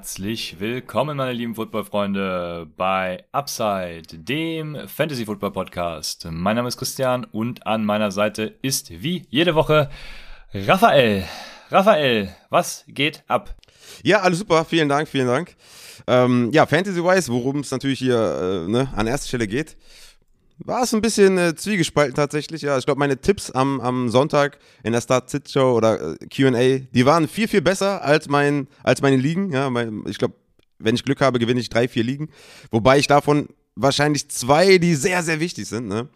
Herzlich willkommen, meine lieben Footballfreunde, bei Upside, dem Fantasy Football Podcast. Mein Name ist Christian und an meiner Seite ist wie jede Woche Raphael. Raphael, was geht ab? Ja, alles super, vielen Dank, vielen Dank. Ähm, ja, Fantasy-wise, worum es natürlich hier äh, ne, an erster Stelle geht, war es ein bisschen äh, zwiegespalten tatsächlich. Ja, ich glaube, meine Tipps am, am Sonntag in der Start Sit Show oder äh, Q&A, die waren viel viel besser als mein als meine Ligen. Ja, mein, ich glaube, wenn ich Glück habe, gewinne ich drei vier Ligen, wobei ich davon wahrscheinlich zwei, die sehr sehr wichtig sind. Ne?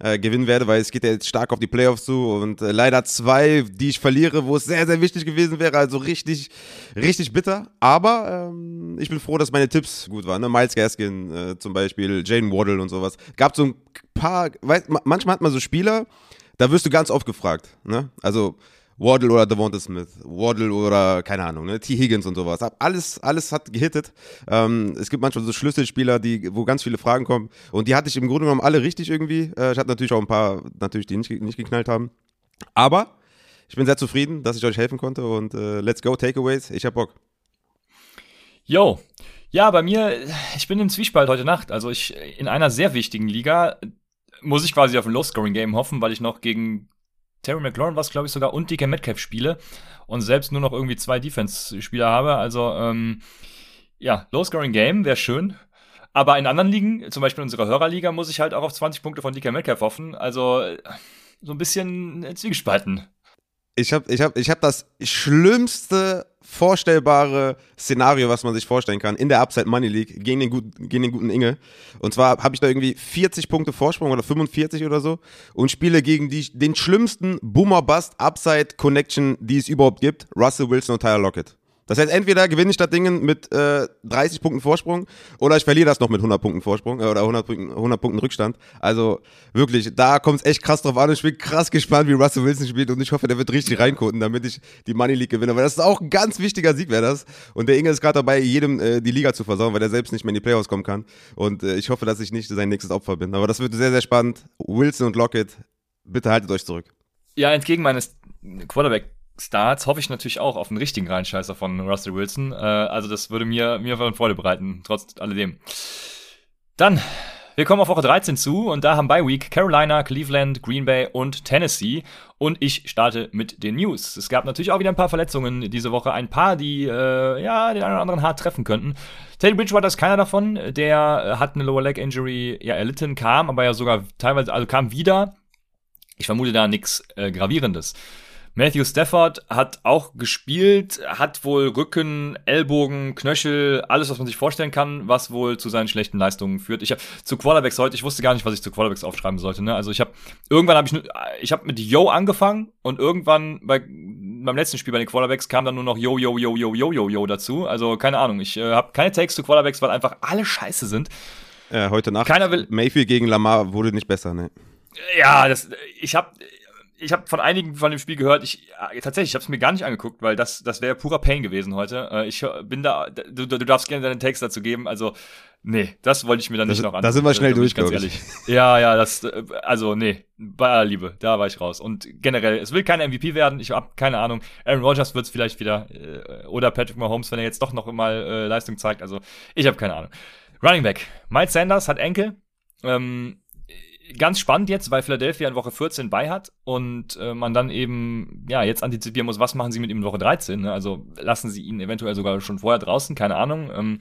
Äh, gewinnen werde, weil es geht ja jetzt stark auf die Playoffs zu und äh, leider zwei, die ich verliere, wo es sehr, sehr wichtig gewesen wäre, also richtig, richtig bitter. Aber ähm, ich bin froh, dass meine Tipps gut waren. Ne? Miles Gaskin äh, zum Beispiel, Jane Waddle und sowas. Gab so ein paar, weißt, manchmal hat man so Spieler, da wirst du ganz oft gefragt. Ne? Also Waddle oder Devonta Smith, Waddle oder keine Ahnung, ne, T. Higgins und sowas. Alles, alles hat gehittet. Ähm, es gibt manchmal so Schlüsselspieler, die, wo ganz viele Fragen kommen. Und die hatte ich im Grunde genommen alle richtig irgendwie. Äh, ich hatte natürlich auch ein paar, natürlich, die nicht, nicht geknallt haben. Aber ich bin sehr zufrieden, dass ich euch helfen konnte und äh, let's go, Takeaways. Ich hab Bock. Yo. Ja, bei mir, ich bin im Zwiespalt heute Nacht. Also ich in einer sehr wichtigen Liga muss ich quasi auf ein Low-Scoring-Game hoffen, weil ich noch gegen Terry McLaurin war es, glaube ich, sogar und DK Metcalf spiele und selbst nur noch irgendwie zwei Defense-Spieler habe. Also, ähm, ja, Low-Scoring-Game wäre schön. Aber in anderen Ligen, zum Beispiel in unserer Hörerliga, muss ich halt auch auf 20 Punkte von DK Metcalf hoffen. Also, so ein bisschen zwiegespalten. Ich habe ich hab, ich hab das schlimmste vorstellbare Szenario, was man sich vorstellen kann, in der Upside Money League gegen den, gut, gegen den guten Inge. Und zwar habe ich da irgendwie 40 Punkte Vorsprung oder 45 oder so und spiele gegen die, den schlimmsten Boomer Bust Upside Connection, die es überhaupt gibt, Russell Wilson und Tyler Lockett. Das heißt, entweder gewinne ich das Ding mit äh, 30 Punkten Vorsprung oder ich verliere das noch mit 100 Punkten Vorsprung äh, oder 100 Punkten, 100 Punkten Rückstand. Also wirklich, da kommt es echt krass drauf an. Ich bin krass gespannt, wie Russell Wilson spielt und ich hoffe, der wird richtig reinkoten, damit ich die Money League gewinne. Weil das ist auch ein ganz wichtiger Sieg, wäre das. Und der Inge ist gerade dabei, jedem äh, die Liga zu versauen, weil er selbst nicht mehr in die Playoffs kommen kann. Und äh, ich hoffe, dass ich nicht sein nächstes Opfer bin. Aber das wird sehr, sehr spannend. Wilson und Lockett, bitte haltet euch zurück. Ja, entgegen meines Quarterback Starts hoffe ich natürlich auch auf einen richtigen Reinscheißer von Russell Wilson. Äh, also das würde mir, mir Freude bereiten, trotz alledem. Dann, wir kommen auf Woche 13 zu und da haben bei Week Carolina, Cleveland, Green Bay und Tennessee. Und ich starte mit den News. Es gab natürlich auch wieder ein paar Verletzungen diese Woche. Ein paar, die äh, ja den einen oder anderen hart treffen könnten. Teddy Bridgewater ist keiner davon. Der hat eine Lower Leg Injury ja erlitten, kam aber ja sogar teilweise, also kam wieder. Ich vermute da nichts äh, Gravierendes. Matthew Stafford hat auch gespielt, hat wohl Rücken, Ellbogen, Knöchel, alles, was man sich vorstellen kann, was wohl zu seinen schlechten Leistungen führt. Ich habe zu Quarterbacks heute, ich wusste gar nicht, was ich zu Quarterbacks aufschreiben sollte. Ne? Also ich habe irgendwann habe ich, ich habe mit Yo angefangen und irgendwann bei beim letzten Spiel bei den Quarterbacks kam dann nur noch Yo Yo Yo Yo Yo Yo Yo dazu. Also keine Ahnung, ich äh, habe keine Takes zu Quarterbacks, weil einfach alle Scheiße sind. Ja, heute Nacht. Keiner will. Mayfield gegen Lamar wurde nicht besser, ne? Ja, das, ich habe ich habe von einigen von dem Spiel gehört, ich äh, tatsächlich, ich habe es mir gar nicht angeguckt, weil das das wäre purer Pain gewesen heute. Äh, ich bin da, du, du darfst gerne deinen Text dazu geben. Also nee, das wollte ich mir dann das, nicht noch an. Da sind wir schnell durch, ganz ehrlich. Ja, ja, das äh, also nee, bei aller Liebe, da war ich raus. Und generell, es will kein MVP werden. Ich habe keine Ahnung. Aaron Rodgers wird es vielleicht wieder äh, oder Patrick Mahomes, wenn er jetzt doch noch mal äh, Leistung zeigt. Also ich habe keine Ahnung. Running Back. Miles Sanders hat Enkel. Ähm, ganz spannend jetzt, weil Philadelphia in Woche 14 bei hat und äh, man dann eben ja jetzt antizipieren muss, was machen sie mit ihm in Woche 13. Ne? Also lassen sie ihn eventuell sogar schon vorher draußen, keine Ahnung. Ähm,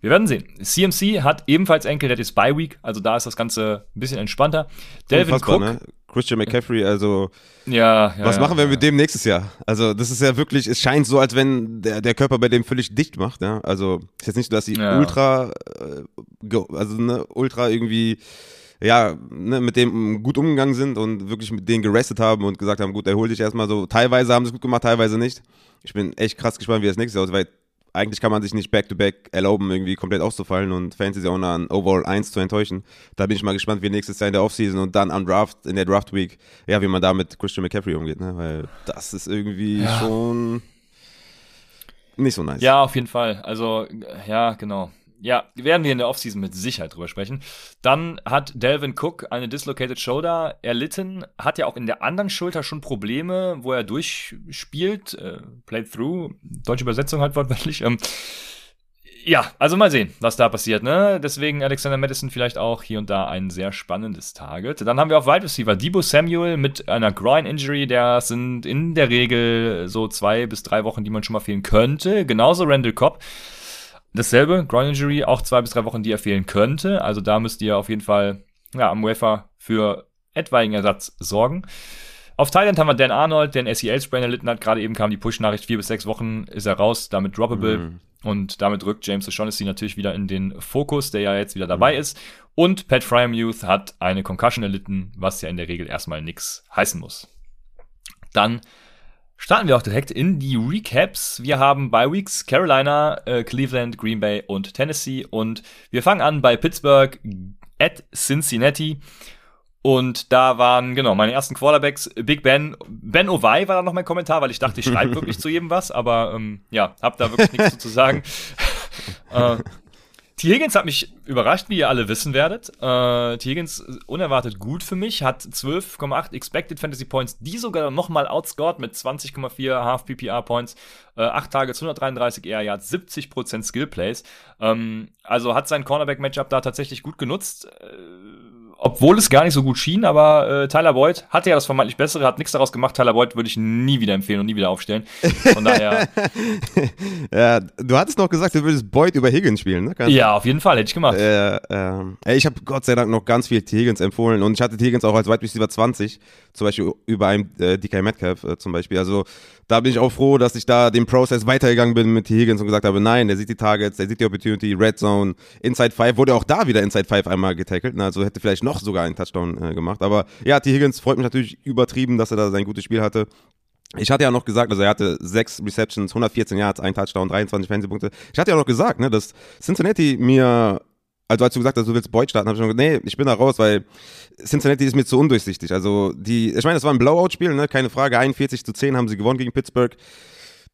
wir werden sehen. CMC hat ebenfalls Enkel, der ist Bye Week, also da ist das Ganze ein bisschen entspannter. Delvin Cook, ne? Christian McCaffrey, also ja, ja was machen wir ja. mit dem nächstes Jahr? Also das ist ja wirklich, es scheint so, als wenn der, der Körper bei dem völlig dicht macht. Ja? Also ist jetzt nicht so, dass sie ultra, äh, also ne, ultra irgendwie ja, ne, mit dem gut umgegangen sind und wirklich mit denen gerestet haben und gesagt haben, gut, erhol dich erstmal so. Teilweise haben sie es gut gemacht, teilweise nicht. Ich bin echt krass gespannt, wie das nächste aussieht, weil eigentlich kann man sich nicht back-to-back erlauben, irgendwie komplett auszufallen und Fantasy auch an Overall 1 zu enttäuschen. Da bin ich mal gespannt, wie nächstes Jahr in der Offseason und dann am Draft, in der Draft Week, ja, wie man da mit Christian McCaffrey umgeht, ne? Weil das ist irgendwie ja. schon nicht so nice. Ja, auf jeden Fall. Also, ja, genau. Ja, werden wir in der Offseason mit Sicherheit drüber sprechen. Dann hat Delvin Cook eine Dislocated Shoulder erlitten, hat ja auch in der anderen Schulter schon Probleme, wo er durchspielt, äh, played through, deutsche Übersetzung halt wortwörtlich. Ähm, ja, also mal sehen, was da passiert, ne? Deswegen Alexander Madison vielleicht auch hier und da ein sehr spannendes Target. Dann haben wir auf Wide Receiver Debo Samuel mit einer Groin Injury, der sind in der Regel so zwei bis drei Wochen, die man schon mal fehlen könnte. Genauso Randall Cobb Dasselbe, Groin Injury, auch zwei bis drei Wochen, die er fehlen könnte. Also da müsst ihr auf jeden Fall ja, am Wafer für etwaigen Ersatz sorgen. Auf Thailand haben wir Dan Arnold, der einen SEL-Sprain erlitten hat. Gerade eben kam die Push-Nachricht, vier bis sechs Wochen ist er raus, damit droppable. Mhm. Und damit rückt James O'Shaughnessy natürlich wieder in den Fokus, der ja jetzt wieder dabei mhm. ist. Und Pat Fryermuth hat eine Concussion erlitten, was ja in der Regel erstmal nichts heißen muss. Dann Starten wir auch direkt in die Recaps. Wir haben bei Weeks Carolina, äh, Cleveland, Green Bay und Tennessee. Und wir fangen an bei Pittsburgh at Cincinnati. Und da waren, genau, meine ersten Quarterbacks, Big Ben, Ben Ovai war da noch mein Kommentar, weil ich dachte, ich schreibe wirklich zu jedem was, aber ähm, ja, hab da wirklich nichts zu sagen. äh, T. Higgins hat mich überrascht, wie ihr alle wissen werdet. Äh, T. Higgins unerwartet gut für mich, hat 12,8 Expected Fantasy Points, die sogar nochmal outscored mit 20,4 Half PPR Points, äh, 8 Tage 133 Air Yards, 70% Skill Plays. Ähm, also hat sein Cornerback Matchup da tatsächlich gut genutzt. Äh, obwohl es gar nicht so gut schien, aber äh, Tyler Boyd hatte ja das vermeintlich bessere, hat nichts daraus gemacht. Tyler Boyd würde ich nie wieder empfehlen und nie wieder aufstellen. Von daher. ja, du hattest noch gesagt, du würdest Boyd über Higgins spielen, ne? Kannst ja, auf jeden Fall, hätte ich gemacht. Äh, äh, ich habe Gott sei Dank noch ganz viel T. Higgins empfohlen und ich hatte T. Higgins auch als Wide Receiver 20, zum Beispiel über einem äh, DK Metcalf äh, zum Beispiel. Also da bin ich auch froh, dass ich da den Prozess weitergegangen bin mit T. Higgins und gesagt habe, nein, der sieht die Targets, der sieht die Opportunity, Red Zone, Inside 5, wurde auch da wieder Inside 5 einmal getackelt, ne? also hätte vielleicht noch sogar einen Touchdown äh, gemacht. Aber ja, T. Higgins freut mich natürlich übertrieben, dass er da sein gutes Spiel hatte. Ich hatte ja noch gesagt, also er hatte sechs Receptions, 114 Yards, ein Touchdown, 23 Fernsehpunkte. Ich hatte ja noch gesagt, ne, dass Cincinnati mir also als du gesagt hast, du willst Boyd starten, habe ich schon gesagt, nee, ich bin da raus, weil Cincinnati ist mir zu undurchsichtig. Also die, ich meine, das war ein Blowout-Spiel, ne? keine Frage, 41 zu 10 haben sie gewonnen gegen Pittsburgh.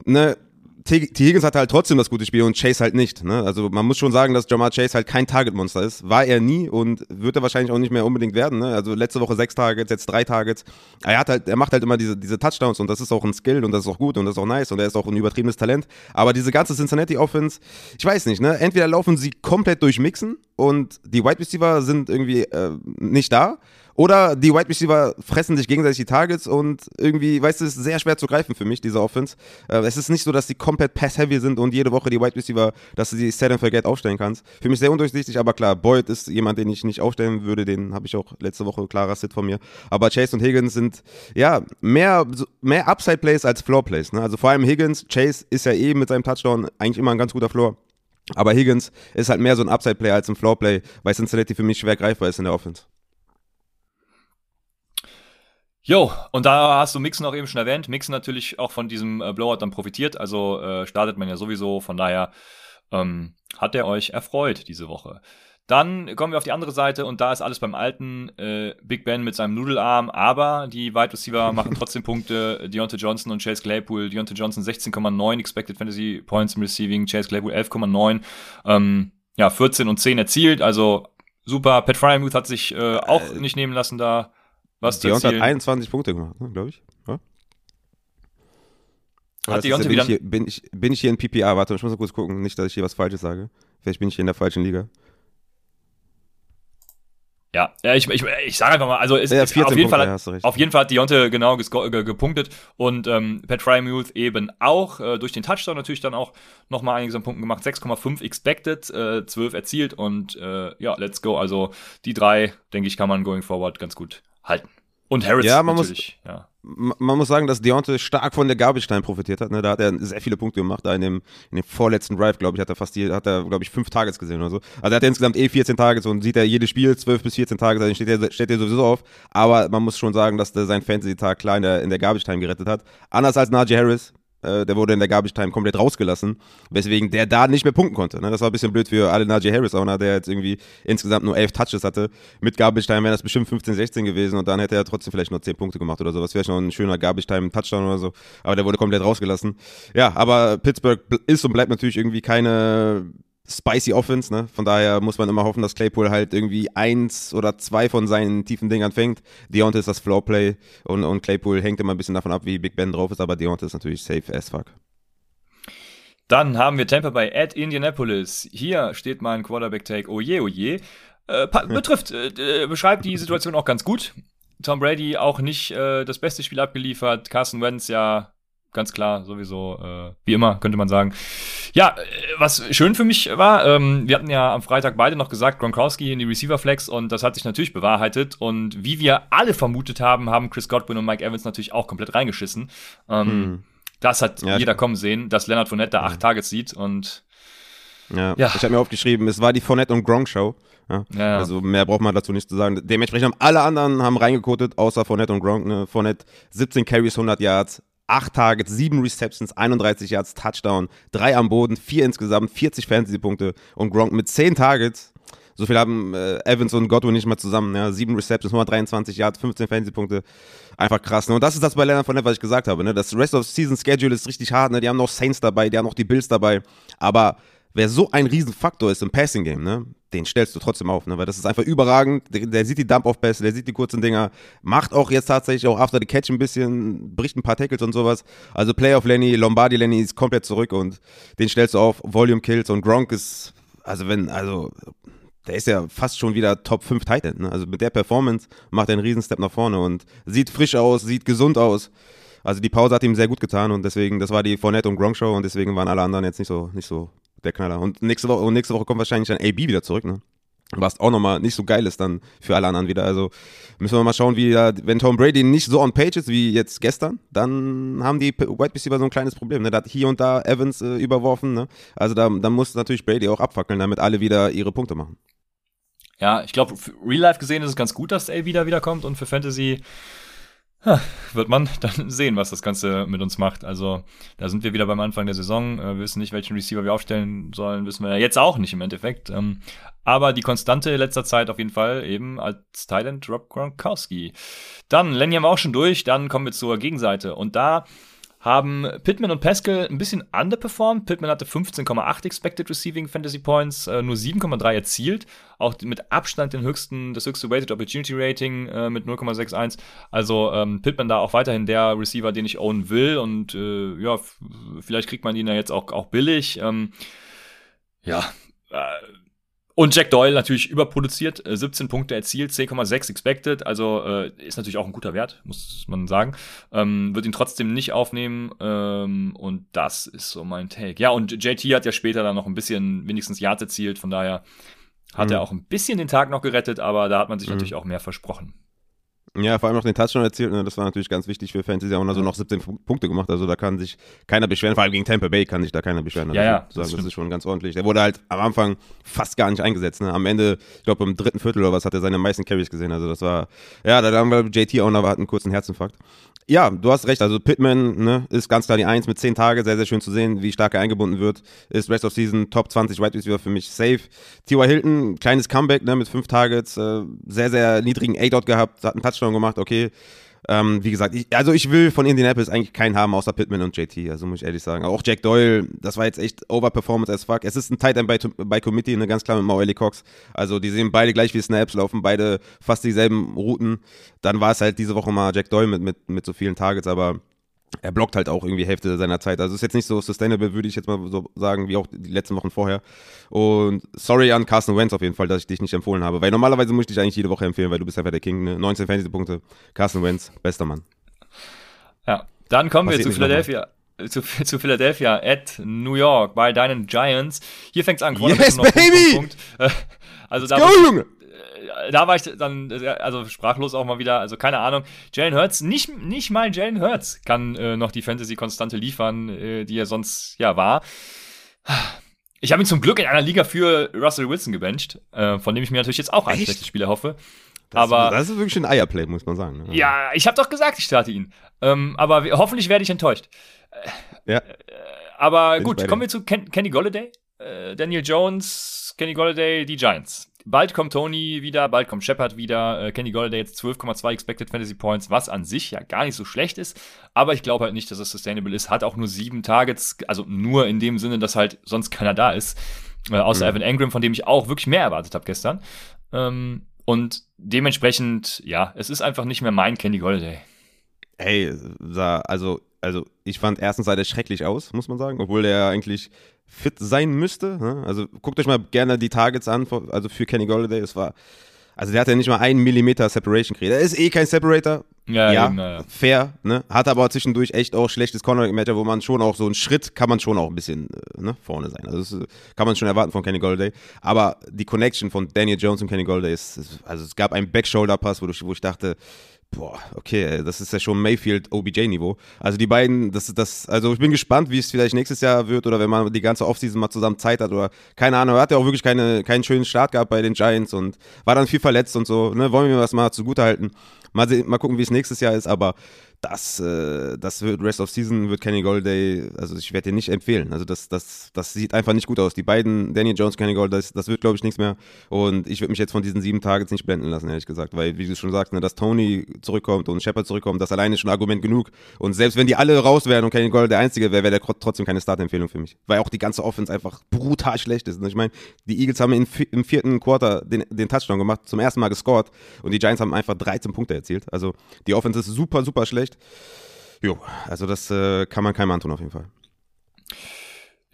Ne? T. Higgins hatte halt trotzdem das gute Spiel und Chase halt nicht. Ne? Also man muss schon sagen, dass Jamar Chase halt kein Target-Monster ist. War er nie und wird er wahrscheinlich auch nicht mehr unbedingt werden. Ne? Also letzte Woche sechs Targets, jetzt drei Targets. Er hat halt, er macht halt immer diese, diese Touchdowns und das ist auch ein Skill und das ist auch gut und das ist auch nice und er ist auch ein übertriebenes Talent. Aber diese ganze Cincinnati-Offense, ich weiß nicht, ne? Entweder laufen sie komplett durchmixen und die Wide Receiver sind irgendwie äh, nicht da oder die Wide Receiver fressen sich gegenseitig die Targets und irgendwie, weißt du, es ist sehr schwer zu greifen für mich, diese Offense. Äh, es ist nicht so, dass die komplett pass-heavy sind und jede Woche die Wide Receiver, dass du die Set and Forget aufstellen kannst. Für mich sehr undurchsichtig, aber klar, Boyd ist jemand, den ich nicht aufstellen würde, den habe ich auch letzte Woche klarer Sit von mir. Aber Chase und Higgins sind, ja, mehr, mehr Upside-Plays als Floor-Plays. Ne? Also vor allem Higgins, Chase ist ja eh mit seinem Touchdown eigentlich immer ein ganz guter Floor. Aber Higgins ist halt mehr so ein Upside-Player als ein Floor-Play, weil Cincinnati für mich schwer greifbar ist in der Offense. Jo, und da hast du Mixen auch eben schon erwähnt. Mixen natürlich auch von diesem äh, Blowout dann profitiert. Also äh, startet man ja sowieso. Von daher ähm, hat er euch erfreut diese Woche. Dann kommen wir auf die andere Seite und da ist alles beim alten äh, Big Ben mit seinem Nudelarm, aber die Wide Receiver machen trotzdem Punkte. Deontay Johnson und Chase Claypool. Deontay Johnson 16,9 Expected Fantasy Points im Receiving, Chase Claypool 11,9. Ähm, ja, 14 und 10 erzielt, also super. Pat Fryermuth hat sich äh, auch äh, nicht nehmen lassen da. Was Deontay hat 21 Punkte gemacht, ne, glaube ich. Ja? Hat Deontay wieder... Hier, bin, ich, bin ich hier in PPA? Warte, ich muss mal kurz gucken. Nicht, dass ich hier was Falsches sage. Vielleicht bin ich hier in der falschen Liga. Ja, ja ich, ich, ich sage einfach mal, also es, ja, auf, jeden Punkte, Fall hat, auf jeden Fall hat Deontay genau gepunktet und ähm, Pat Frymuth eben auch, äh, durch den Touchdown natürlich dann auch nochmal einiges an Punkten gemacht, 6,5 expected, äh, 12 erzielt und äh, ja, let's go, also die drei, denke ich, kann man going forward ganz gut halten. Und Harris ja, man natürlich. Muss, ja. Man muss sagen, dass Deontay stark von der Garbage Time profitiert hat. Ne? Da hat er sehr viele Punkte gemacht. Da in dem, in dem vorletzten Drive, glaube ich, hat er fast die, hat er, glaube ich, fünf Targets gesehen oder so. Also er hat insgesamt eh 14 Targets und sieht er jedes Spiel 12 bis 14 Targets, also steht er, steht er sowieso auf. Aber man muss schon sagen, dass der sein Fantasy-Tag klar in der, in der Garbage Time gerettet hat. Anders als Najee Harris, Äh, der wurde in der Garbage Time komplett rausgelassen, weswegen der da nicht mehr punkten konnte. Ne? Das war ein bisschen blöd für alle Najee Harris Owner, der jetzt irgendwie insgesamt nur elf Touches hatte. Mit Garbage Time wäre das bestimmt 15, 16 gewesen und dann hätte er trotzdem vielleicht nur 10 Punkte gemacht oder so. Das wäre schon ein schöner Garbage Time Touchdown oder so. Aber der wurde komplett rausgelassen. Ja, aber Pittsburgh ist und bleibt natürlich irgendwie keine spicy Offense, ne? Von daher muss man immer hoffen, dass Claypool halt irgendwie eins oder zwei von seinen tiefen Dingern fängt. Deontay ist das Floorplay und, und Claypool hängt immer ein bisschen davon ab, wie Big Ben drauf ist, aber Deontay ist natürlich safe as fuck. Dann haben wir Tampa bei at Indianapolis. Hier steht mein Quarterback-Take, oje, oje. Äh, betrifft, äh, beschreibt die Situation auch ganz gut. Tom Brady auch nicht äh, das beste Spiel abgeliefert. Carson Wentz ja ganz klar, sowieso, äh, wie immer, könnte man sagen. Ja, äh, was schön für mich war, ähm, wir hatten ja am Freitag beide noch gesagt, Gronkowski in die Receiver-Flex und das hat sich natürlich bewahrheitet und wie wir alle vermutet haben, haben Chris Godwin und Mike Evans natürlich auch komplett reingeschissen. Ähm, hm. Das hat ja, jeder kommen sehen, dass Leonard Fournette da acht Targets sieht und ja, ja. ich habe mir aufgeschrieben, es war die Fournette und Gronk Show. Ja. ja. Also mehr braucht man dazu nicht zu sagen. Dementsprechend haben alle anderen haben reingekotet, außer Fournette und Gronk. Ne? Fournette 17 Carries, 100 Yards, 8 Targets, 7 Receptions, 31 Yards, Touchdown, 3 am Boden, 4 insgesamt, 40 Fantasy-Punkte und Gronk mit 10 Targets. So viel haben äh, Evans und Godwin nicht mal zusammen. Ja? 7 Receptions, 123 Yards, 15 Fantasy-Punkte. Einfach krass. Ne? Und das ist das bei Leonard von was ich gesagt habe. Ne? Das Rest of Season Schedule ist richtig hart. Ne? Die haben noch Saints dabei, die haben noch die Bills dabei. Aber wer so ein Riesenfaktor ist im Passing Game, ne, den stellst du trotzdem auf, ne, weil das ist einfach überragend. Der, der sieht die Dump-Off-Pässe, der sieht die kurzen Dinger, macht auch jetzt tatsächlich auch after the catch ein bisschen, bricht ein paar Tackles und sowas. Also Playoff Lenny, Lombardi Lenny ist komplett zurück und den stellst du auf, Volume Kills und Gronk ist, also wenn, also der ist ja fast schon wieder Top 5 Titan, ne? Also mit der Performance macht er einen Riesenstep nach vorne und sieht frisch aus, sieht gesund aus. Also die Pause hat ihm sehr gut getan und deswegen, das war die Fournette und Gronk Show und deswegen waren alle anderen jetzt nicht so, nicht so der Knaller. Und nächste Woche, und nächste Woche kommt wahrscheinlich dann AB wieder zurück, ne? Was auch nochmal nicht so geil ist dann für alle anderen wieder. Also müssen wir mal schauen, wie da, wenn Tom Brady nicht so on page ist wie jetzt gestern, dann haben die White Receiver so ein kleines Problem. Ne? Da hat hier und da Evans äh, überworfen. Ne? Also da, da muss natürlich Brady auch abfackeln, damit alle wieder ihre Punkte machen. Ja, ich glaube, Real Life gesehen ist es ganz gut, dass A wieder wiederkommt und für Fantasy wird man dann sehen, was das Ganze mit uns macht. Also da sind wir wieder beim Anfang der Saison. Äh, wir wissen nicht, welchen Receiver wir aufstellen sollen, wissen wir ja jetzt auch nicht im Endeffekt. Ähm, aber die Konstante letzter Zeit auf jeden Fall eben als Thailand Rob Gronkowski. Dann, Lenny haben wir auch schon durch, dann kommen wir zur Gegenseite. Und da haben Pittman und Pascal ein bisschen underperformed. Pittman hatte 15,8 Expected Receiving Fantasy Points, äh, nur 7,3 erzielt. Auch mit Abstand den höchsten, das höchste Weighted Opportunity Rating äh, mit 0,61. Also ähm, Pittman da auch weiterhin der Receiver, den ich ownen will. Und äh, ja, vielleicht kriegt man ihn ja jetzt auch, auch billig. Ähm, ja, äh, und Jack Doyle natürlich überproduziert, 17 äh, Punkte erzielt, 10,6 expected, also äh, ist natürlich auch ein guter Wert, muss man sagen. Ähm, wird ihn trotzdem nicht aufnehmen ähm, und das ist so mein Take. Ja, und JT hat ja später dann noch ein bisschen wenigstens Yards erzielt, von daher hat mhm. er auch ein bisschen den Tag noch gerettet, aber da hat man sich mhm. natürlich auch mehr versprochen. Ja, vor allem noch den Touchdown erzielt. Ne? Das war natürlich ganz wichtig für Fantasy. Und also noch 17 Punkte gemacht. Also da kann sich keiner beschweren. Vor allem gegen Tampa Bay kann sich da keiner beschweren. Ja, ja. Das, das ist schon ganz ordentlich. Der wurde halt am Anfang fast gar nicht eingesetzt. Ne? Am Ende, ich glaube im dritten Viertel oder was, hat er seine meisten Carries gesehen. Also das war, ja, da haben wir JT auch noch hat einen kurzen Herzinfarkt. Ja, du hast recht. Also Pittman ne, ist ganz klar die Eins mit 10 Tage. Sehr, sehr schön zu sehen, wie stark er eingebunden wird. Ist Rest of Season Top 20 Wide Receiver für mich safe. T.Y. Hilton, kleines Comeback ne, mit 5 Targets. Äh, sehr, sehr niedrigen A-Dot gehabt. Hat einen Touchdown gemacht. Okay. Ähm, wie gesagt, ich, also ich will von Indianapolis eigentlich keinen haben, außer Pittman und JT, also muss ich ehrlich sagen. Auch Jack Doyle, das war jetzt echt Overperformance as fuck. Es ist ein Tight End bei, bei Committee, eine ganz klar mit Maueli Cox. Also die sehen beide gleich wie Snaps, laufen beide fast dieselben Routen. Dann war es halt diese Woche mal Jack Doyle mit, mit, mit so vielen Targets, aber er blockt halt auch irgendwie Hälfte seiner Zeit. Also ist jetzt nicht so sustainable, würde ich jetzt mal so sagen, wie auch die letzten Wochen vorher. Und sorry an Carson Wentz auf jeden Fall, dass ich dich nicht empfohlen habe. Weil normalerweise muss ich dich eigentlich jede Woche empfehlen, weil du bist einfach der King. Ne? 19 Fantasy-Punkte. Carson Wentz, bester Mann. Ja, dann kommen Passiert wir zu Philadelphia. Zu, zu, Philadelphia at New York bei deinen Giants. Hier fängt es an. Yes, baby! Punkt, Punkt. Also da Go, Junge! Da war ich dann, also sprachlos auch mal wieder, also keine Ahnung. Jalen Hurts, nicht, nicht mal Jalen Hurts kann äh, noch die Fantasy-Konstante liefern, äh, die er sonst ja war. Ich habe ihn zum Glück in einer Liga für Russell Wilson gebencht, äh, von dem ich mir natürlich jetzt auch ein schlechtes Spiel erhoffe. Das aber ist, das ist wirklich ein Eierplay, muss man sagen. Ne? Ja, ich habe doch gesagt, ich starte ihn. Ähm, aber hoffentlich werde ich enttäuscht. Äh, Ja. Aber gut, kommen wir zu Ken Kenny Golladay. Äh, Daniel Jones, Kenny Golladay, die Giants. Bald kommt Tony wieder, bald kommt Shepard wieder. Äh, Kenny Golladay jetzt 12,2 Expected Fantasy Points, was an sich ja gar nicht so schlecht ist. Aber ich glaube halt nicht, dass es sustainable ist. Hat auch nur sieben Targets, also nur in dem Sinne, dass halt sonst keiner da ist. Äh, außer mhm. Evan Engram, von dem ich auch wirklich mehr erwartet habe gestern. Ähm, und dementsprechend, ja, es ist einfach nicht mehr mein Kenny Golladay. Hey, also, also ich fand erstens sah der schrecklich aus, muss man sagen, obwohl der eigentlich fit sein müsste. Ne? Also guckt euch mal gerne die Targets an, also für Kenny Golladay. Es war, also der hat ja nicht mal einen Millimeter Separation gekriegt. Er ist eh kein Separator. Ja, ja, eben, ja, fair. Ne? Hat aber zwischendurch echt auch schlechtes Cornerback-Matcher, wo man schon auch so einen Schritt kann man schon auch ein bisschen äh, ne, vorne sein. Also das äh, kann man schon erwarten von Kenny Golladay. Aber die Connection von Daniel Jones und Kenny Golladay ist, ist also es gab einen Back-Shoulder-Pass, wo, wo ich dachte, Boah, okay, das ist ja schon Mayfield OBJ-Niveau. Also die beiden, das das, also ich bin gespannt, wie es vielleicht nächstes Jahr wird oder wenn man die ganze Offseason mal zusammen Zeit hat oder keine Ahnung, er hat ja auch wirklich keine, keinen schönen Start gehabt bei den Giants und war dann viel verletzt und so, ne, wollen wir das mal zugute halten. Mal, sehen, mal gucken, wie es nächstes Jahr ist, aber das, äh, das wird Rest of Season, wird Kenny Golday, also ich werde dir nicht empfehlen. Also das, das, das sieht einfach nicht gut aus. Die beiden, Daniel Jones, Kenny Golday, das, das wird, glaube ich, nichts mehr. Und ich würde mich jetzt von diesen sieben Tagen nicht blenden lassen, ehrlich gesagt. Weil, wie du schon sagst, ne, dass Tony zurückkommt und Shepard zurückkommt, das alleine ist schon Argument genug. Und selbst wenn die alle raus wären und Kenny Golday der Einzige wäre, wäre der trotzdem keine Startempfehlung für mich. Weil auch die ganze Offense einfach brutal schlecht ist. Und ich meine, die Eagles haben in, im vierten Quarter den, den Touchdown gemacht, zum ersten Mal gescored. Und die Giants haben einfach 13 Punkte erzielt. Also die Offense ist super, super schlecht. Jo, also das äh, kann man keinem antun auf jeden Fall.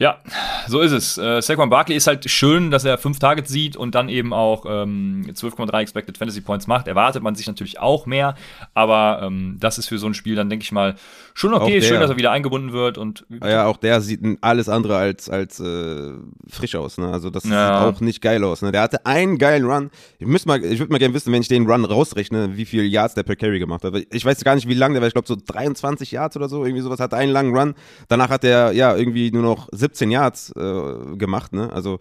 Ja, so ist es. Äh, Saquon Barkley ist halt schön, dass er fünf Targets sieht und dann eben auch ähm, 12,3 Expected Fantasy Points macht. Erwartet man sich natürlich auch mehr, aber ähm, das ist für so ein Spiel dann, denke ich mal, schon okay. Schön, dass er wieder eingebunden wird. und Ja, auch der sieht alles andere als, als äh, frisch aus. Ne? Also das ja. sieht auch nicht geil aus. Ne? Der hatte einen geilen Run. Ich, ich würde mal gerne wissen, wenn ich den Run rausrechne, wie viel Yards der per Carry gemacht hat. Ich weiß gar nicht, wie lang der war. Ich glaube, so 23 Yards oder so. Irgendwie sowas hat einen langen Run. Danach hat er ja irgendwie nur noch 17 Yards äh, gemacht, ne? Also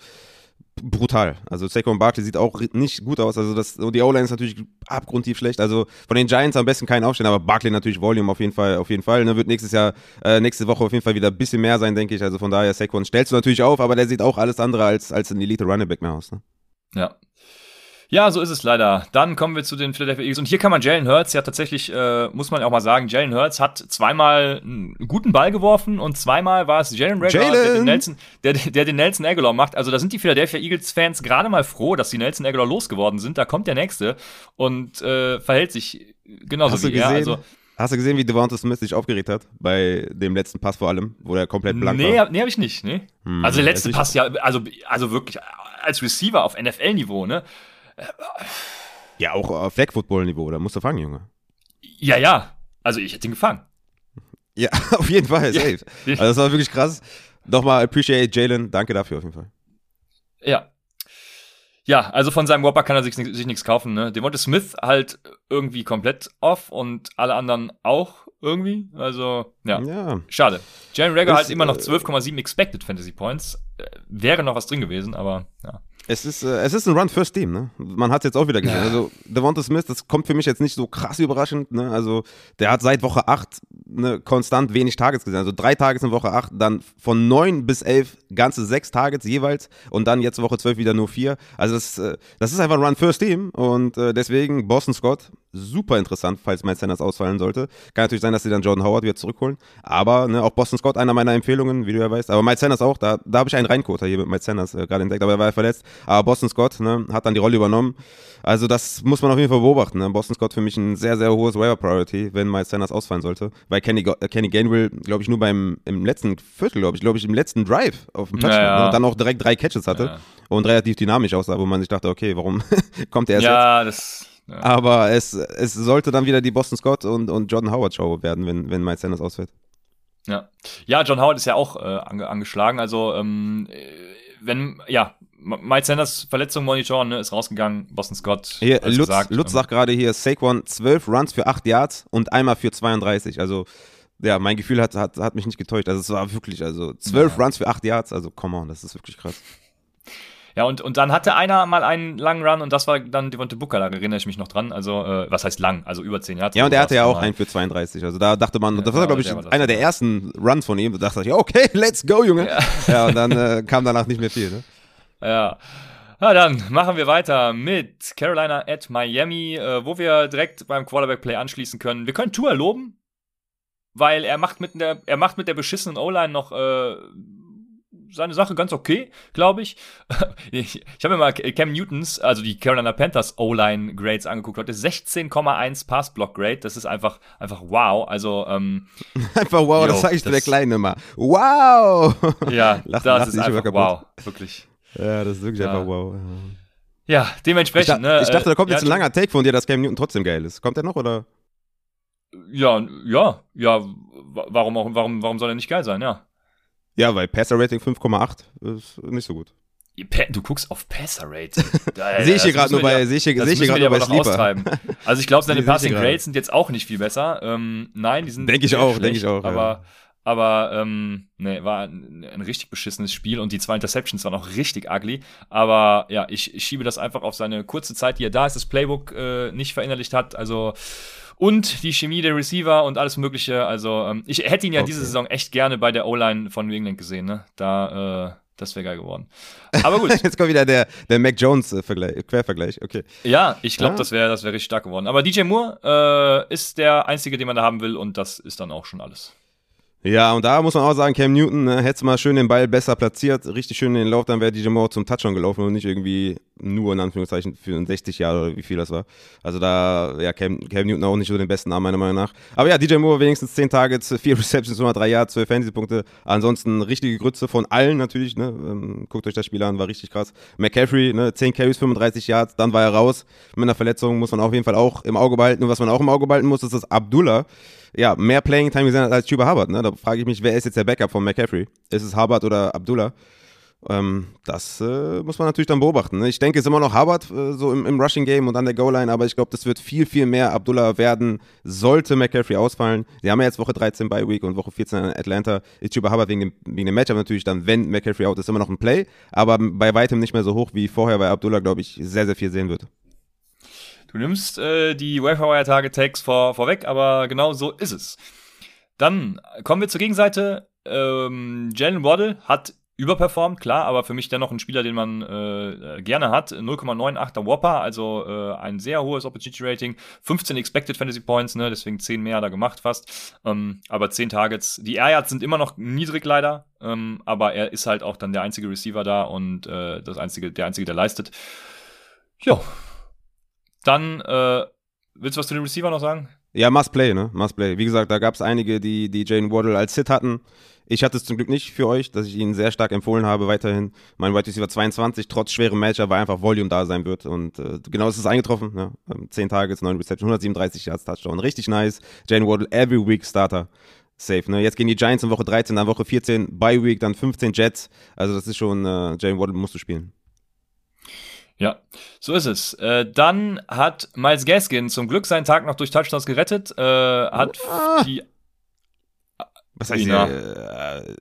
brutal. Also Saquon Barkley sieht auch nicht gut aus. Also das, die O-Line ist natürlich abgrundtief schlecht. Also von den Giants am besten keinen aufstehen, aber Barkley natürlich Volume auf jeden Fall, auf jeden Fall. Ne, wird nächstes Jahr, äh, nächste Woche auf jeden Fall wieder ein bisschen mehr sein, denke ich. Also von daher Saquon stellst du natürlich auf, aber der sieht auch alles andere als, als ein Elite Running Back mehr aus. Ne? Ja, ja, so ist es leider. Dann kommen wir zu den Philadelphia Eagles. Und hier kann man Jalen Hurts ja tatsächlich, äh, muss man auch mal sagen, Jalen Hurts hat zweimal einen guten Ball geworfen und zweimal war es Jalen Rager, der den Nelson, der, der den Nelson Aguilar macht. Also da sind die Philadelphia Eagles-Fans gerade mal froh, dass die Nelson Aguilar losgeworden sind. Da kommt der Nächste und äh, verhält sich genauso Hast wie er. Also, Hast du gesehen, wie Devonta Smith sich aufgeregt hat? Bei dem letzten Pass vor allem, wo er komplett blank nee, war? Nee, hab ich nicht. Nee. Hm, also der letzte Pass, ja, also, also wirklich als Receiver auf NFL-Niveau, ne? Ja, auch auf Flag-Football-Niveau, da musst du fangen, Junge. Ja, ja. Also ich hätte ihn gefangen. Ja, auf jeden Fall, safe. Ja. Also das war wirklich krass. Nochmal appreciate Jalen, danke dafür auf jeden Fall. Ja. Ja, also von seinem Whopper kann er sich, sich nichts kaufen, ne? Devonta Smith halt irgendwie komplett off und alle anderen auch irgendwie. Also, ja. ja. Schade. Jalen Rager halt immer noch 12,7 äh, Expected Fantasy Points. Äh, wäre noch was drin gewesen, aber ja. Es ist, äh, es ist ein Run First Team, ne? Man hat es jetzt auch wieder gesehen. Ja. Also, Devonta Smith, das kommt für mich jetzt nicht so krass überraschend, ne? Also, der hat seit Woche 8 ne, konstant wenig Targets gesehen. Also, drei Targets in Woche 8, dann von 9 bis 11 ganze sechs Targets jeweils und dann jetzt Woche 12 wieder nur vier. Also, das, äh, das ist einfach ein Run First Team und äh, deswegen Boston Scott, super interessant, falls Miles Sanders ausfallen sollte. Kann natürlich sein, dass sie dann Jordan Howard wieder zurückholen. Aber ne, auch Boston Scott, einer meiner Empfehlungen, wie du ja weißt. Aber Miles Sanders auch, da, da habe ich einen Reinkoter hier mit Miles Sanders äh, gerade entdeckt, aber er war ja verletzt. Aber Boston Scott ne, hat dann die Rolle übernommen. Also das muss man auf jeden Fall beobachten. Ne? Boston Scott für mich ein sehr, sehr hohes Waiver Priority, wenn Miles Sanders ausfallen sollte. Weil Kenny, äh, Kenny Gainwell, glaube ich, nur beim im letzten Viertel, glaube ich, glaube ich, im letzten Drive auf dem Touchdown ja, ja. Ne? und dann auch direkt drei Catches hatte ja. und relativ dynamisch aussah, wo man sich dachte, okay, warum kommt er erst ja, jetzt? Das ja. Aber es, es sollte dann wieder die Boston Scott und, und Jordan Howard Show werden, wenn, wenn Miles Sanders ausfällt. Ja. Ja, John Howard ist ja auch äh, ange angeschlagen. Also, ähm, wenn, ja, Miles Sanders Verletzung monitoren, ne, ist rausgegangen. Boston Scott. Hier, Lutz, gesagt, Lutz ähm, sagt gerade hier, Saquon 12 Runs für 8 Yards und einmal für 32. Also, ja, mein Gefühl hat, hat, hat mich nicht getäuscht. Also, es war wirklich, also 12 ja. Runs für 8 Yards. Also, come on, das ist wirklich krass. Ja, und, und dann hatte einer mal einen langen Run und das war dann Devonte Booker, da erinnere ich mich noch dran. Also, äh, was heißt lang? Also über zehn Jahre. Ja, und er hatte ja auch einen für 32. Also da dachte man, Ja, das war, ja, glaube ich, der war einer der ersten Runs von ihm. Da dachte ich, ja, okay, let's go, Junge. Ja, und dann äh, kam danach nicht mehr viel. Ne? Ja. Na dann machen wir weiter mit Carolina at Miami, äh, wo wir direkt beim Quarterback-Play anschließen können. Wir können Tour loben, weil er macht mit der, er macht mit der beschissenen O-Line noch äh, seine Sache ganz okay, glaube ich. ich ich habe mir mal Cam Newtons, also die Carolina Panthers O-Line Grades angeguckt, heute 16,1 Pass-Block-Grade. Das ist einfach, einfach wow. Also, ähm, Einfach wow, Jo, das sage ich das- der Kleine immer. Wow! ja, Lachen- das lachen ist einfach wow. Wirklich. Ja, das ist wirklich Ja. einfach wow. Ja, Ich, dementsprechend, da, ne? ich dachte, da kommt äh, jetzt ein ja, langer Take von dir, dass Cam Newton trotzdem geil ist. Kommt der noch oder? Ja, ja, ja, wa- warum auch, warum, warum soll er nicht geil sein, ja. Ja, weil Passer Rating 5,8 ist nicht so gut. Du guckst auf Passer Rate. Sehe ich hier gerade nur bei, sehe ich hier, das sehe ich hier gerade aber bei Sleeper. austreiben. Also ich glaube, seine Passing. Grades sind jetzt auch nicht viel besser. Ähm, nein, die sind Denk ich auch, denk schlecht, ich auch, ja. Aber, aber ähm, ne, war ein, ein richtig beschissenes Spiel und die zwei Interceptions waren auch richtig ugly. Aber ja, ich, ich schiebe das einfach auf seine kurze Zeit, die er da ist, das Playbook äh, nicht verinnerlicht hat. Also und die Chemie der Receiver und alles Mögliche. Also ähm, ich hätte ihn ja Okay. diese Saison echt gerne bei der O-Line von New England gesehen. Ne? Da, äh, das wäre geil geworden. Aber gut. Jetzt kommt wieder der, der Mac Jones äh, Vergleich, Quervergleich. Okay. Ja, ich glaube, Ja. das wäre das wär richtig stark geworden. Aber DJ Moore äh, ist der einzige, den man da haben will und das ist dann auch schon alles. Ja, und da muss man auch sagen, Cam Newton ne, hätte mal schön den Ball besser platziert, richtig schön in den Lauf, dann wäre DJ Moore zum Touchdown gelaufen und nicht irgendwie nur in Anführungszeichen für ein 60 Jahre oder wie viel das war. Also da, ja, Cam, Cam Newton auch nicht so den besten Arm meiner Meinung nach. Aber ja, DJ Moore wenigstens 10 Targets, 4 Receptions, 103 Yards, 12 Fantasy-Punkte. Ansonsten richtige Grütze von allen natürlich, ne. Ähm, guckt euch das Spiel an, war richtig krass. McCaffrey, ne, 10 Carries, 35 Yards, dann war er raus. Mit einer Verletzung muss man auf jeden Fall auch im Auge behalten. Und was man auch im Auge behalten muss, ist, dass Abdullah ja, mehr Playing Time gesehen hat als Chuba Hubbard. Ne? Da frage ich mich, wer ist jetzt der Backup von McCaffrey? Ist es Hubbard oder Abdullah? Ähm, das äh, muss man natürlich dann beobachten. Ne? Ich denke, es ist immer noch Hubbard äh, so im, im Rushing Game und an der Goal-Line, aber ich glaube, das wird viel, viel mehr Abdullah werden, sollte McCaffrey ausfallen. Sie haben ja jetzt Woche 13 bei Week und Woche 14 in Atlanta. Ist Chuba Hubbard wegen dem, wegen dem Matchup natürlich dann, wenn McCaffrey out ist, immer noch ein Play, aber bei weitem nicht mehr so hoch wie vorher, weil Abdullah, glaube ich, sehr, sehr viel sehen wird. Du nimmst äh, die Wire Target Tags vor, vorweg, aber genau so ist es. Dann kommen wir zur Gegenseite. Ähm, Jalen Waddle hat überperformt, klar, aber für mich dennoch ein Spieler, den man äh, äh, gerne hat. 0,98er Whopper, also äh, ein sehr hohes Opportunity Rating. 15 Expected Fantasy Points, ne, deswegen 10 mehr er gemacht fast. Ähm, aber 10 Targets. Die Air Yards sind immer noch niedrig leider, ähm, aber er ist halt auch dann der einzige Receiver da und äh, das einzige, der einzige, der leistet. Ja. Dann, äh, willst du was zu den Receiver noch sagen? Ja, must play, ne? Must play. Wie gesagt, da gab es einige, die, die Jane Waddle als Sit hatten. Ich hatte es zum Glück nicht für euch, dass ich ihn sehr stark empfohlen habe weiterhin. Mein Wide Receiver 22, trotz schwerem Matchup, weil einfach Volume da sein wird. Und äh, genau ist eingetroffen. Ne? Ähm, 10 Targets, 9 Receptions, 137 Yards Touchdown. Richtig nice. Jane Waddle, every week Starter. Safe. Ne? Jetzt gehen die Giants in Woche 13, dann Woche 14, Bye Week, dann 15 Jets. Also das ist schon, äh, Jane Waddle musst du spielen. Ja, so ist es. Äh, dann hat Miles Gaskin zum Glück seinen Tag noch durch Touchdowns gerettet. Äh, hat Ah. die. Was heißt Ja. hier? Äh,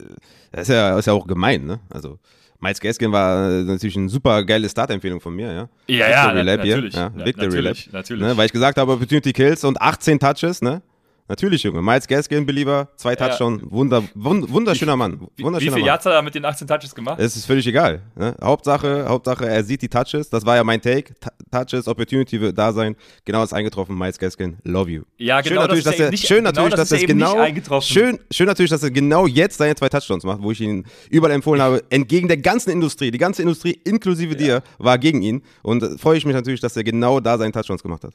das ist ja, ist ja auch gemein, ne? Also, Miles Gaskin war äh, natürlich eine super geile Startempfehlung von mir, ja. Ja, ja, Victory na- Lab hier. natürlich. Ja, Ja, Victory natürlich, Lab. natürlich. Ne, weil ich gesagt habe, Opportunity Kills und 18 Touches, ne? Natürlich, Junge. Miles Gaskin, Believer, zwei Ja. Touchdowns, wunder, wund, wunderschöner Mann. Wie, wie Wunderschöner viel. Yards hat er mit den 18 Touches gemacht? Es ist völlig egal. Ne? Hauptsache, Hauptsache, er sieht die Touches. Das war ja mein Take. T Touches, Opportunity wird da sein. Genau ist eingetroffen. Miles Gaskin, love you. Ja, schön genau, natürlich, das ist dass ja er, nicht- schön genau natürlich, das dass ja er genau, schön, schön natürlich, dass er genau jetzt seine zwei Touchdowns macht, wo ich ihn überall empfohlen habe, entgegen der ganzen Industrie. Die ganze Industrie, inklusive dir, war gegen ihn. Und äh, freue ich mich natürlich, dass er genau da seinen Touchdowns gemacht hat.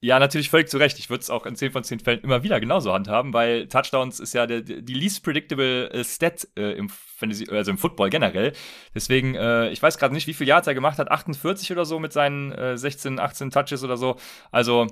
Ja, natürlich völlig zu Recht. Ich würde es auch in 10 von 10 Fällen immer wieder genauso handhaben, weil Touchdowns ist ja der, die least predictable äh, Stat äh, im Fantasy, also im Football generell. Deswegen, äh, ich weiß gerade nicht, wie viel Yards er gemacht hat, 48 oder so mit seinen äh, 16, 18 Touches oder so. Also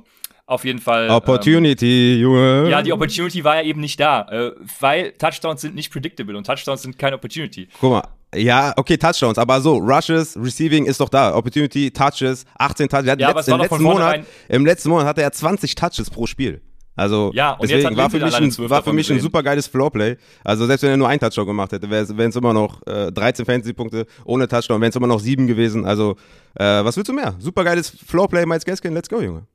auf jeden Fall. Opportunity, Junge. Ähm, ja, die Opportunity war ja eben nicht da, äh, weil Touchdowns sind nicht predictable und Touchdowns sind keine Opportunity. Guck mal. Ja, okay, Touchdowns, aber so, Rushes, Receiving ist doch da. Opportunity, Touches, 18 Touches. Ja, letzt, im, letzten Monat, Im letzten Monat hatte er 20 Touches pro Spiel. Also Ja, deswegen war für mich, ein, 12 war für mich ein super geiles Floorplay. Also selbst wenn er nur einen Touchdown gemacht hätte, wären es immer noch äh, 13 Fantasy-Punkte ohne Touchdown, wären es immer noch sieben gewesen. Also äh, was willst du mehr? Super geiles Floorplay, Miles Gaskin, let's go, Junge.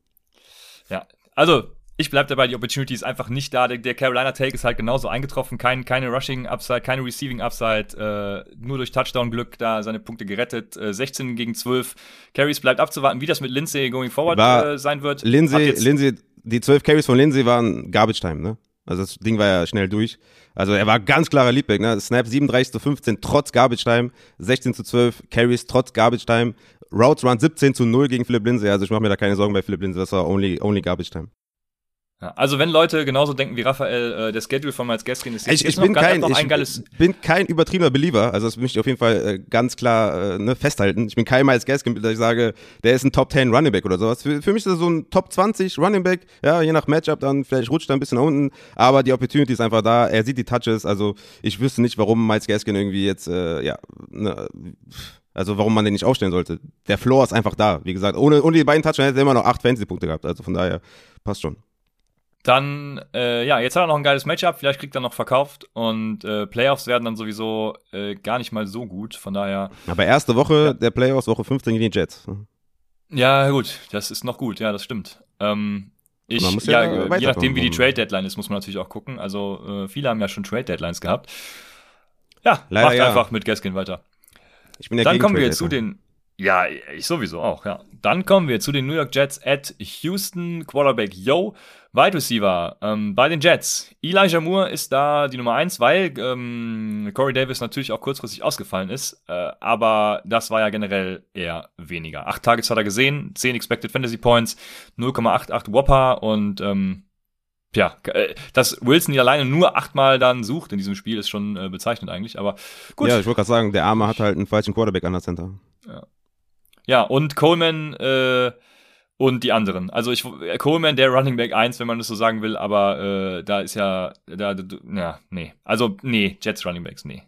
Ja, also ich bleib dabei, die Opportunity ist einfach nicht da. Der, der Carolina Take ist halt genauso eingetroffen. Kein, keine Rushing Upside, keine Receiving Upside. Äh, nur durch Touchdown-Glück da seine Punkte gerettet. Äh, 16 gegen 12. Carries bleibt abzuwarten, wie das mit Lindsay going forward War äh, sein wird. Lindsay, Lindsay, die 12 Carries von Lindsay waren Garbage Time, ne? Also das Ding war ja schnell durch. Also er war ganz klarer Leadback, ne? Snap 37 zu 15 trotz Garbage Time, 16 zu 12 Carries trotz Garbage Time, Routes Run 17 zu 0 gegen Philipp Lindsay. Also ich mache mir da keine Sorgen bei Philipp Lindsay, das war only, only Garbage Time. Ja, also wenn Leute genauso denken wie Raphael, äh, der Schedule von Miles Gaskin ist Ich, ist ich, noch bin kein, noch ein ich bin kein übertriebener Believer, also das möchte ich auf jeden Fall äh, ganz klar äh, ne, festhalten. Ich bin kein Miles Gaskin, dass ich sage, der ist ein Top 10 Running Back oder sowas. Für, für mich ist er so ein Top 20 Running Back, ja, je nach Matchup dann, vielleicht rutscht er ein bisschen nach unten, aber die Opportunity ist einfach da, er sieht die Touches, also ich wüsste nicht, warum Miles Gaskin irgendwie jetzt, äh, ja, ne, also warum man den nicht aufstellen sollte. Der Floor ist einfach da, wie gesagt, ohne, ohne die beiden Touchdowns hätte er immer noch 8 Fantasy-Punkte gehabt, also von daher passt schon. Dann, äh, ja, jetzt hat er noch ein geiles Matchup, vielleicht kriegt er noch verkauft und äh, Playoffs werden dann sowieso äh, gar nicht mal so gut, von daher, Aber erste Woche der Playoffs, Woche 15 gegen die Jets. ja gut, das ist noch gut, ja, das stimmt. Ähm, ich, ja, ja je nachdem wie die Trade Deadline ist, muss man natürlich auch gucken, also äh, viele haben ja schon Trade Deadlines gehabt. Ja, Leider macht ja. einfach mit Gaskin weiter. Ich bin ja Dann kommen wir zu den. Ja, ich sowieso auch, ja. Dann kommen wir zu den New York Jets at Houston, Quarterback Yo, Wide Receiver ähm, bei den Jets. Elijah Moore ist da die Nummer eins, weil ähm, Corey Davis natürlich auch kurzfristig ausgefallen ist. Äh, aber das war ja generell eher weniger. Acht Targets hat er gesehen, 10 Expected Fantasy Points, 0,88 Whopper und ähm, ja, äh, dass Wilson ihn alleine nur achtmal dann sucht in diesem Spiel, ist schon äh, bezeichnend eigentlich. Aber gut. Ja, ich wollte gerade sagen, der Arme hat halt einen falschen Quarterback an der Center. Ja, und Coleman äh, und die anderen. Also ich äh, Coleman, der Running Back 1, wenn man das so sagen will, aber äh, da ist ja, da, da, ja, nee. Also, nee, Jets Running Backs, nee.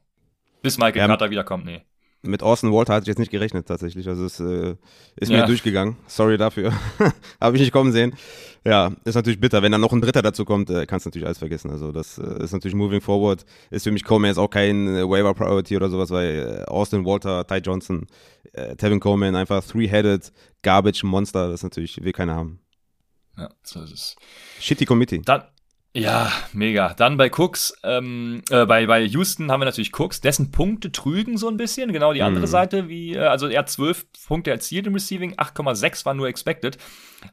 Bis Michael Ja. Carter wiederkommt, nee. Mit Austin Walter hatte ich jetzt nicht gerechnet tatsächlich. Also es äh, ist Ja. mir durchgegangen. Sorry dafür. Habe ich nicht kommen sehen. Ja, ist natürlich bitter. Wenn dann noch ein Dritter dazu kommt, äh, kannst du natürlich alles vergessen. Also das äh, ist natürlich moving forward. Ist für mich Coleman jetzt auch kein äh, Waiver Priority oder sowas, weil äh, Austin Walter, Ty Johnson, äh, Tevin Coleman einfach three-headed Garbage Monster. Das natürlich will keiner haben. Ja, so ist es. Shitty Committee. Dann, ja, mega. Dann bei Cooks, ähm, äh, bei, bei Houston haben wir natürlich Cooks, dessen Punkte trügen so ein bisschen, genau die andere Mhm. Seite, wie, äh, also er hat 12 Punkte erzielt im Receiving, 8,6 war nur expected.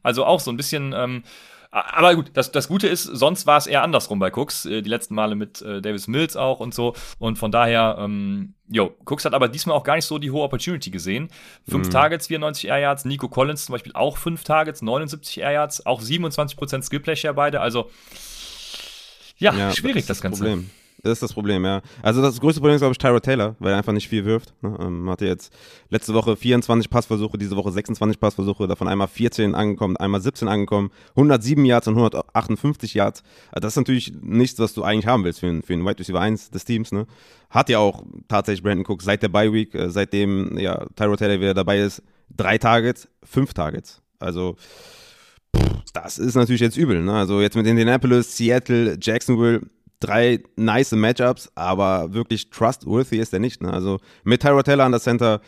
Also auch so ein bisschen, ähm, aber gut, das, das Gute ist, sonst war es eher andersrum bei Cooks, äh, die letzten Male mit äh, Davis Mills auch und so. Und von daher, ähm, jo, Cooks hat aber diesmal auch gar nicht so die hohe Opportunity gesehen. Fünf Mhm. Targets, 94 Air Yards, Nico Collins zum Beispiel auch fünf Targets, 79 Air Yards, auch 27% Skillplay Share beide, also ja, schwierig ist das, Ganze. Problem. Das ist das Problem, ja. Also das größte Problem ist, glaube ich, Tyrod Taylor, weil er einfach nicht viel wirft. Ne? Ähm, hatte jetzt letzte Woche 24 Passversuche, diese Woche 26 Passversuche, davon einmal 14 angekommen, einmal 17 angekommen, 107 Yards und 158 Yards. Also das ist natürlich nichts, was du eigentlich haben willst für einen, für einen Wide Receiver 1 des Teams. Ne? Hat ja auch tatsächlich Brandon Cook seit der Bye Week, äh, seitdem ja, Tyrod Taylor wieder dabei ist, drei Targets, fünf Targets. Also das ist natürlich jetzt übel. Ne? Also jetzt mit Indianapolis, Seattle, Jacksonville, drei nice Matchups, aber wirklich trustworthy ist er nicht. Ne? Also mit Tyrod Taylor an der Center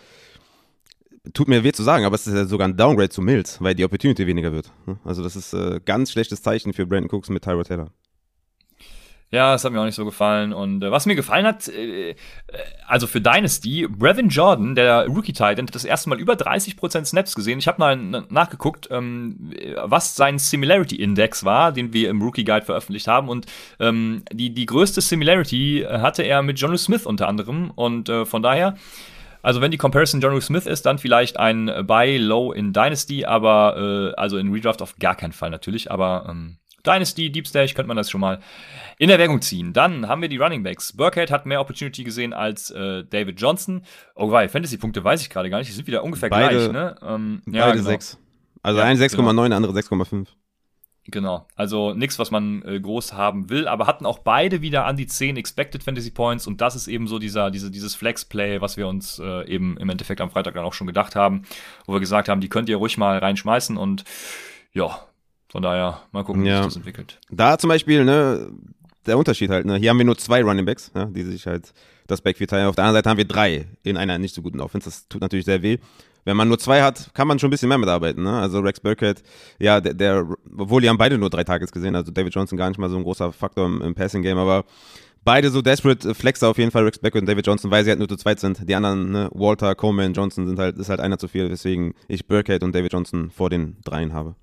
tut mir weh zu sagen, aber es ist ja sogar ein Downgrade zu Mills, weil die Opportunity weniger wird. ne? Also das ist äh, ganz schlechtes Zeichen für Brandon Cooks mit Tyrod Taylor. Ja, das hat mir auch nicht so gefallen. Und äh, was mir gefallen hat, äh, äh, also für Dynasty, Brevin Jordan, der Rookie-Titan, hat das erste Mal über 30% Snaps gesehen. Ich habe mal nachgeguckt, ähm, was sein Similarity-Index war, den wir im Rookie-Guide veröffentlicht haben. Und ähm, die, die größte Similarity hatte er mit John Smith unter anderem. Und äh, von daher also wenn die Comparison John Smith ist, dann vielleicht ein Buy Low in Dynasty, aber äh, also in Redraft auf gar keinen Fall natürlich, aber ähm, Dynasty, Deep Stage könnte man das schon mal in Erwägung ziehen. Dann haben wir die Running Backs. Burkhead hat mehr Opportunity gesehen als äh, David Johnson. Oh wei, Fantasy-Punkte weiß ich gerade gar nicht. Die sind wieder ungefähr Beide- gleich, ne? Ähm, ja, Beide genau. sechs. Also Ja, eine 6,9, der andere 6,5. Genau, also nichts, was man äh, groß haben will, aber hatten auch beide wieder an die 10 Expected Fantasy Points und das ist eben so dieser, diese, dieses Flex-Play, was wir uns äh, eben im Endeffekt am Freitag dann auch schon gedacht haben, wo wir gesagt haben, die könnt ihr ruhig mal reinschmeißen und ja, Von daher, mal gucken, wie Ja. sich das entwickelt. Da zum Beispiel, ne, der Unterschied halt, ne, hier haben wir nur zwei Running Backs, ja, die sich halt das Backfield teilen. Auf der anderen Seite haben wir drei in einer nicht so guten Offense. Das tut natürlich sehr weh. Wenn man nur zwei hat, kann man schon ein bisschen mehr mitarbeiten. Ne? Also Rex Burkhead, ja, der, der, obwohl die haben beide nur drei Targets gesehen, also David Johnson gar nicht mal so ein großer Faktor im, im Passing Game, aber beide so desperate Flexer auf jeden Fall, Rex Burkhead und David Johnson, weil sie halt nur zu zweit sind. Die anderen, ne, Walter, Coleman, Johnson sind halt, ist halt einer zu viel, weswegen ich Burkhead und David Johnson vor den dreien habe.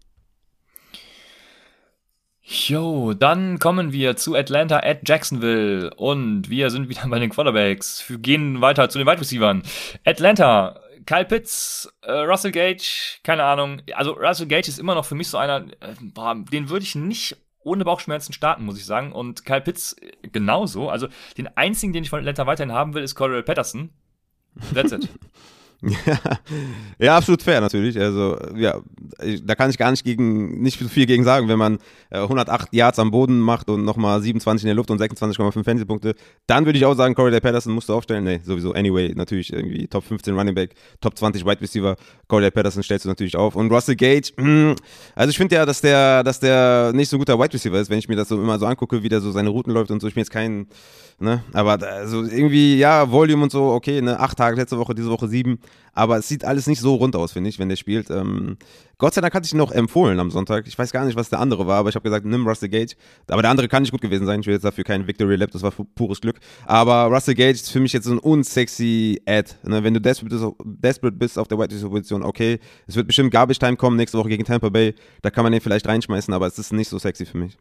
Jo, dann kommen wir zu Atlanta at Jacksonville und wir sind wieder bei den Quarterbacks. Wir gehen weiter zu den Wide Receivers. Atlanta, Kyle Pitts, äh, Russell Gage, keine Ahnung. Also Russell Gage ist immer noch für mich so einer, äh, boah, den würde ich nicht ohne Bauchschmerzen starten, muss ich sagen. Und Kyle Pitts äh, genauso. Also den einzigen, den ich von Atlanta weiterhin haben will, ist Cordell Patterson. That's it. Ja, absolut fair natürlich. Also, ja, ich, da kann ich gar nicht gegen, nicht viel gegen sagen, wenn man äh, 108 Yards am Boden macht und nochmal 27 in der Luft und 26,5 Fantasy-Punkte, dann würde ich auch sagen, Corey Patterson musst du aufstellen. Nee, sowieso, anyway, natürlich irgendwie Top 15 Running Back, Top 20 Wide Receiver, Corey Patterson stellst du natürlich auf. Und Russell Gage, mh, also ich finde ja, dass der, dass der nicht so ein guter Wide Receiver ist, wenn ich mir das so immer so angucke, wie der so seine Routen läuft und so. Ich bin jetzt kein, ne, aber also irgendwie, ja, Volume und so, okay, ne, acht Tage letzte Woche, diese Woche sieben. Aber es sieht alles nicht so rund aus, finde ich, wenn der spielt. Ähm, Gott sei Dank hatte ich ihn noch empfohlen am Sonntag. Ich weiß gar nicht, was der andere war, aber ich habe gesagt, nimm Russell Gage. Aber der andere kann nicht gut gewesen sein. Ich will jetzt dafür keinen Victory Lap, das war pu- pures Glück. Aber Russell Gage ist für mich jetzt so ein unsexy Ad. Ne? Wenn du desperate bist, desperate bist auf der White Position, okay, es wird bestimmt Garbage Time kommen nächste Woche gegen Tampa Bay. Da kann man den vielleicht reinschmeißen, aber es ist nicht so sexy für mich.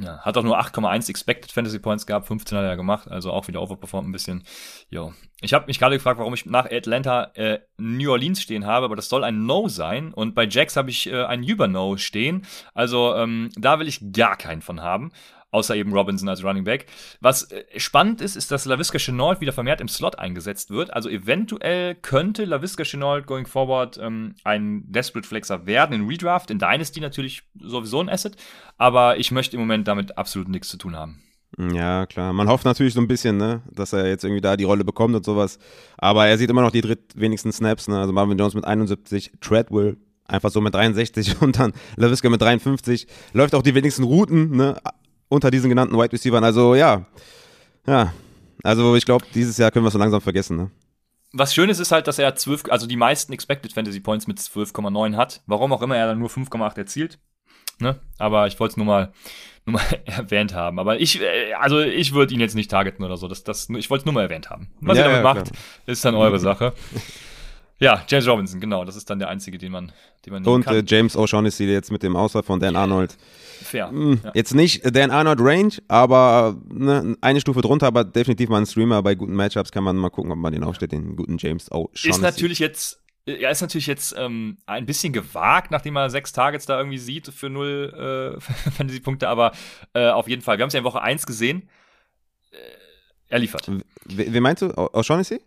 Ja, hat auch nur 8,1 Expected Fantasy Points gehabt, 15 hat er gemacht, also auch wieder overperformed ein bisschen. Jo. Ich habe mich gerade gefragt, warum ich nach Atlanta äh, New Orleans stehen habe, aber das soll ein No sein. Und bei Jacks habe ich äh, ein Über-No stehen. Also ähm, da will ich gar keinen von haben. Außer eben Robinson als Running Back. Was äh, spannend ist, ist, dass LaVisca Chenault wieder vermehrt im Slot eingesetzt wird. Also eventuell könnte LaVisca Chenault going forward ähm, ein Desperate Flexer werden in Redraft. In Dynasty natürlich sowieso ein Asset. Aber ich möchte im Moment damit absolut nichts zu tun haben. Ja, klar. Man hofft natürlich so ein bisschen, ne, dass er jetzt irgendwie da die Rolle bekommt und sowas. Aber er sieht immer noch die drittwenigsten Snaps, ne? Also Marvin Jones mit 71, Treadwell einfach so mit 63 und dann LaVisca mit 53. Läuft auch die wenigsten Routen, ne, unter diesen genannten Wide Receivers. Also ja, ja. Also ich glaube, dieses Jahr können wir es so langsam vergessen, ne? Was schön ist, ist halt, dass er 12, also die meisten Expected Fantasy Points mit 12,9 hat. Warum auch immer er dann nur 5,8 erzielt. Ne? Aber ich wollte es nur mal, nur mal erwähnt haben. Aber ich, äh, also ich würde ihn jetzt nicht targeten oder so. Das, das, ich wollte es nur mal erwähnt haben. Was Ja, ihr damit ja, macht, ist dann eure Sache. Ja, James Robinson, genau. Das ist dann der einzige, den man, den man nehmen Und kann. äh, James O'Shaughnessy jetzt mit dem Ausfall von Dan Arnold. Fair. Hm, Ja. Jetzt nicht Dan Arnold Range, aber ne, eine Stufe drunter, aber definitiv mal ein Streamer. Bei guten Matchups kann man mal gucken, ob man den aufstellt, den guten James O'Shaughnessy. Ist natürlich jetzt, er ist natürlich jetzt ähm, ein bisschen gewagt, nachdem er sechs Targets da irgendwie sieht für null äh, Fantasy-Punkte, aber äh, auf jeden Fall. Wir haben es ja in Woche 1 gesehen. Äh, er liefert. We- Wen meinst du? O'Shaughnessy?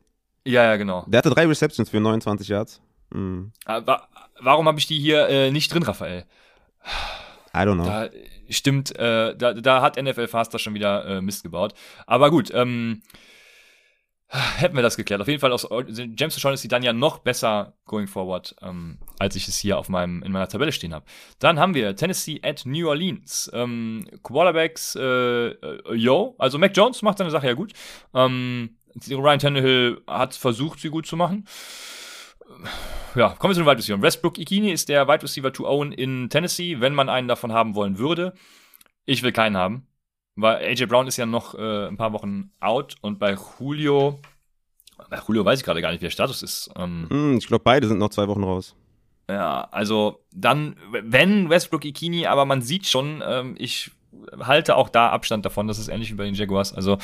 Ja, ja, genau. Der hatte drei Receptions für 29 Yards. Hm, Äh, wa warum habe ich die hier äh, nicht drin, Raphael? I don't know. Da stimmt, äh, da, da hat NFL Faster schon wieder äh, Mist gebaut. Aber gut, ähm, hätten wir das geklärt. Auf jeden Fall aus James O'Shaughnessy dann ja noch besser going forward, ähm, als ich es hier auf meinem in meiner Tabelle stehen habe. Dann haben wir Tennessee at New Orleans. Ähm, Quarterbacks, äh, äh, yo, also Mac Jones macht seine Sache ja gut. Ähm, Ryan Tannehill hat versucht, sie gut zu machen. Ja, kommen wir zu den Wide Receiver. Westbrook Ikini ist der Wide Receiver to own in Tennessee, wenn man einen davon haben wollen würde. Ich will keinen haben, weil AJ Brown ist ja noch äh, ein paar Wochen out und bei Julio, bei Julio weiß ich gerade gar nicht, wie der Status ist. Ähm, Hm, ich glaube, beide sind noch zwei Wochen raus. ja, also dann, wenn Westbrook Ikini, aber man sieht schon, ähm, ich halte auch da Abstand davon, das ist ähnlich wie bei den Jaguars. Also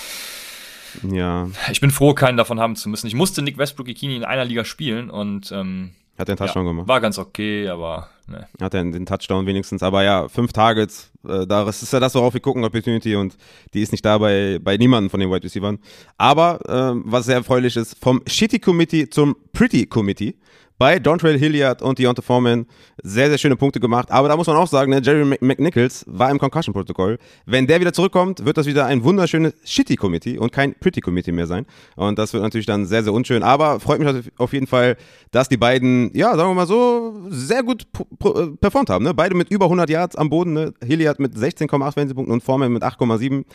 Ja, ich bin froh, keinen davon haben zu müssen. Ich musste Nick Westbrook Ikini in einer Liga spielen und ähm, hat einen Touchdown ja, gemacht. war ganz okay, aber ne. Hat er den Touchdown wenigstens. Aber ja, fünf Targets, äh, das ist ja das, worauf wir gucken, Opportunity. Und die ist nicht da bei, bei niemandem von den Wide Receivers. Aber, ähm, was sehr erfreulich ist, vom Shitty Committee zum Pretty Committee. Bei Dontrell Hilliard und Deontay Foreman sehr, sehr schöne Punkte gemacht. Aber da muss man auch sagen, ne, Jerry McNichols war im Concussion-Protokoll. Wenn der wieder zurückkommt, wird das wieder ein wunderschönes Shitty-Committee und kein Pretty-Committee mehr sein. Und das wird natürlich dann sehr, sehr unschön. Aber freut mich auf jeden Fall, dass die beiden, ja, sagen wir mal so, sehr gut äh, performt haben. Ne? Beide mit über 100 Yards am Boden. Ne? Hilliard mit 16,8 Fantasy-Punkten und Foreman mit 8,7.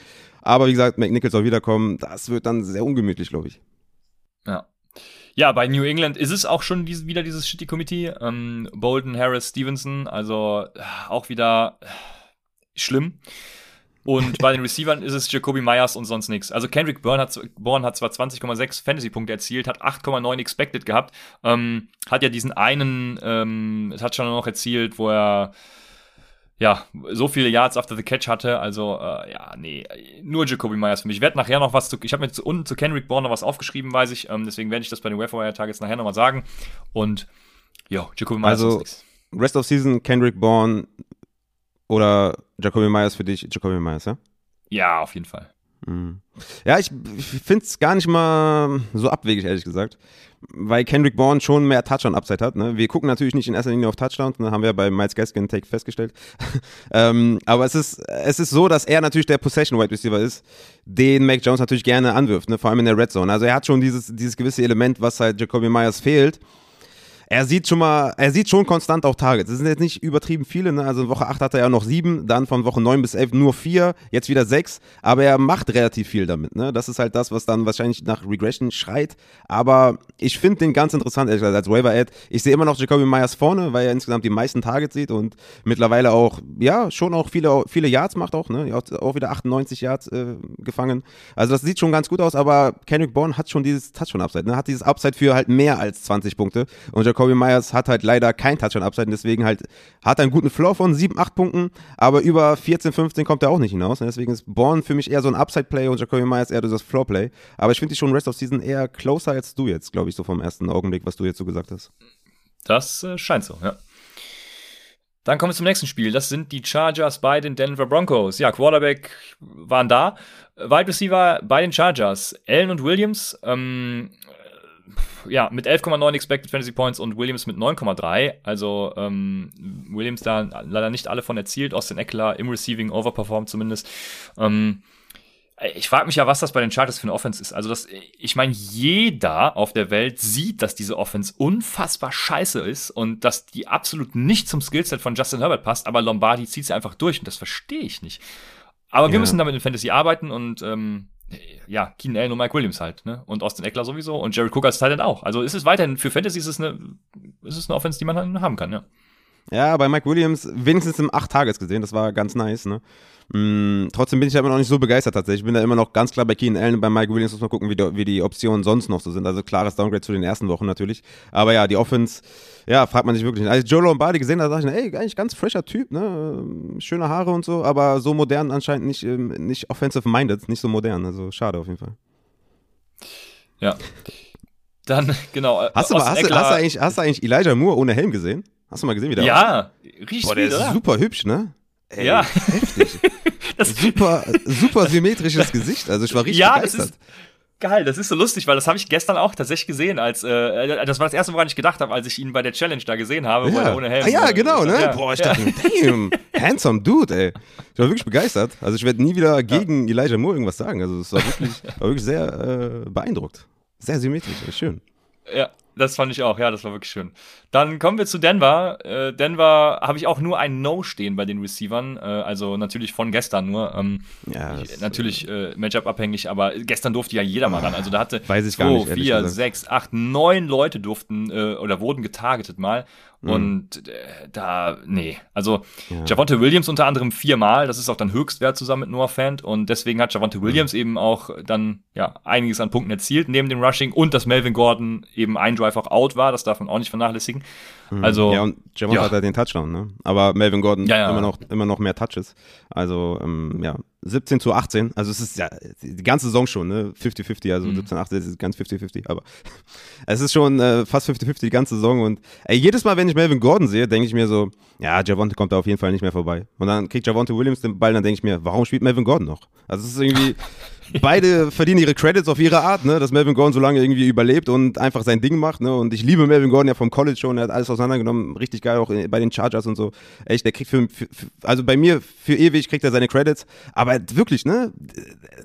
Aber wie gesagt, McNichols soll wiederkommen. Das wird dann sehr ungemütlich, glaube ich. Ja. Ja, bei New England ist es auch schon diese, wieder dieses Shitty Committee. Ähm, Bolden, Harris, Stevenson, also äh, auch wieder äh, schlimm. Und bei den Receivern ist es Jacoby Myers und sonst nichts. Also Kendrick Bourne hat, Bourne hat zwar 20,6 Fantasy-Punkte erzielt, hat 8,9 expected gehabt, ähm, hat ja diesen einen ähm, Touchdown noch erzielt, wo er ja, so viele Yards after the catch hatte. Also, äh, ja, nee, nur Jacoby Myers für mich. Ich werde nachher noch was zu, ich habe mir zu, unten zu Kendrick Bourne noch was aufgeschrieben, weiß ich. Ähm, deswegen werde ich das bei den Wire Targets nachher nochmal sagen. Und, ja, Jacoby Myers also, Rest of Season, Kendrick Bourne oder Jacoby Myers für dich, Jacoby Myers, ja? Ja, auf jeden Fall. Mhm. Ja, ich, finde es gar nicht mal so abwegig, ehrlich gesagt weil Kendrick Bourne schon mehr Touchdown-Upside hat. Ne? Wir gucken natürlich nicht in erster Linie auf Touchdowns, ne? haben wir bei Miles Gaskin Take festgestellt. ähm, aber es ist, es ist so, dass er natürlich der Possession-Wide Receiver ist, den Mac Jones natürlich gerne anwirft, ne? vor allem in der Red Zone. Also er hat schon dieses, dieses gewisse Element, was halt Jacoby Myers fehlt er sieht schon mal, er sieht schon konstant auch Targets. Es sind jetzt nicht übertrieben viele, ne? Also in Woche 8 hat er ja noch sieben, dann von Woche 9 bis 11 nur vier, jetzt wieder sechs, aber er macht relativ viel damit, ne? Das ist halt das, was dann wahrscheinlich nach Regression schreit. Aber ich finde den ganz interessant, ehrlich gesagt, als Waiver-Ad. Ich sehe immer noch Jacoby Myers vorne, weil er insgesamt die meisten Targets sieht und mittlerweile auch, ja, schon auch viele, viele Yards macht auch, ne? Auch wieder 98 Yards äh, gefangen. Also das sieht schon ganz gut aus, aber Kendrick Bourne hat schon dieses Touchdown-Upside, ne? Hat dieses Upside für halt mehr als 20 Punkte und Jacoby Jacoby Myers hat halt leider kein Touchdown-Upside, deswegen halt hat er einen guten Floor von 7, 8 Punkten, aber über 14, 15 kommt er auch nicht hinaus. Deswegen ist Born für mich eher so ein Upside-Play und Jacoby Myers eher das Floor-Play. Aber ich finde die schon Rest of Season eher closer als du jetzt, glaube ich, so vom ersten Augenblick, was du jetzt so gesagt hast. Das äh, scheint so, ja. Dann kommen wir zum nächsten Spiel. Das sind die Chargers bei den Denver Broncos. Ja, Quarterback waren da. Wide Receiver bei den Chargers. Allen und Williams. Ähm, ja, mit 11,9 Expected Fantasy Points und Williams mit 9,3. Also ähm, Williams da leider nicht alle von erzielt. Austin Eckler im Receiving overperformed zumindest. Ähm, ich frage mich ja, was das bei den Chargers für eine Offense ist. Also, das, ich meine, jeder auf der Welt sieht, dass diese Offense unfassbar scheiße ist und dass die absolut nicht zum Skillset von Justin Herbert passt, aber Lombardi zieht sie einfach durch und das verstehe ich nicht. Aber ja. wir müssen damit in Fantasy arbeiten und ähm, ja, Keenan Allen und Mike Williams halt, ne? Und Austin Eckler sowieso und Jerry Cook als Titan auch. Also ist es weiterhin, für Fantasy ist es eine, ist es eine Offense, die man dann haben kann, ja. Ja, bei Mike Williams wenigstens im 8 Tages gesehen, das war ganz nice, ne? Mm, trotzdem bin ich aber noch nicht so begeistert tatsächlich. Ich bin da immer noch ganz klar bei Keenan Allen. Bei Mike Williams muss man gucken, wie die, wie die Optionen sonst noch so sind. Also klares Downgrade zu den ersten Wochen natürlich. Aber ja, die Offense, ja, fragt man sich wirklich nicht. Als ich Joe Lombardi gesehen habe, dachte ich, ey, eigentlich ganz fresher Typ, ne? Schöne Haare und so, aber so modern anscheinend nicht, ähm, nicht offensive-minded, nicht so modern. Also schade auf jeden Fall. Ja. Dann, genau. Hast du, mal, hast, du, hast, du eigentlich, hast du eigentlich Elijah Moore ohne Helm gesehen? Hast du mal gesehen, wie der Ja, riecht Boah, der ist super hübsch, ne? Ey, ja. Heftig. super, super symmetrisches Gesicht. Also ich war richtig ja, begeistert. Das ist Geil, das ist so lustig, weil das habe ich gestern auch tatsächlich gesehen, als äh, das war das erste, woran ich gedacht habe, als ich ihn bei der Challenge da gesehen habe, ja. wo er ohne Helm. Ah, ja, genau, ne? Ja. Boah, ich dachte, damn, handsome dude, ey. Ich war wirklich begeistert. Also ich werde nie wieder gegen ja. Elijah Moore irgendwas sagen. Also es war wirklich, war wirklich sehr äh, beeindruckt. Sehr symmetrisch, schön. Ja, das fand ich auch, ja, das war wirklich schön. Dann kommen wir zu Denver. Äh, Denver habe ich auch nur ein No stehen bei den Receivern, äh, also natürlich von gestern nur. Ähm, ja, ich, natürlich äh, Matchup abhängig, aber gestern durfte ja jeder mal ran. Also da hatte Weiß ich zwei, gar nicht, vier, sechs, acht, neun Leute durften äh, oder wurden getargetet mal. Mhm. Und äh, da, nee. Also ja. Javonte Williams unter anderem viermal, das ist auch dann Höchstwert zusammen mit Noah Fant. Und deswegen hat Javonte Williams mhm. eben auch dann ja einiges an Punkten erzielt neben dem Rushing und dass Melvin Gordon eben ein Drive auch out war, das darf man auch nicht vernachlässigen. Mhm. Also, ja, und Javonte ja. hat ja den Touchdown, ne? Aber Melvin Gordon ja, ja. immer noch immer noch mehr Touches. Also ähm, ja, 17 zu 18. Also es ist ja die ganze Saison schon, ne? 50-50, also mhm. 17 18 ist ganz 50-50, aber es ist schon äh, fast 50-50 die ganze Saison. Und ey, jedes Mal, wenn ich Melvin Gordon sehe, denke ich mir so, ja, Javonte kommt da auf jeden Fall nicht mehr vorbei. Und dann kriegt Javonte Williams den Ball, dann denke ich mir, warum spielt Melvin Gordon noch? Also es ist irgendwie. beide verdienen ihre Credits auf ihre Art, ne? dass Melvin Gordon so lange irgendwie überlebt und einfach sein Ding macht. Ne? Und ich liebe Melvin Gordon ja vom College schon, er hat alles auseinandergenommen, richtig geil auch bei den Chargers und so. Echt, der kriegt für, für, also bei mir für ewig kriegt er seine Credits, aber wirklich, ne,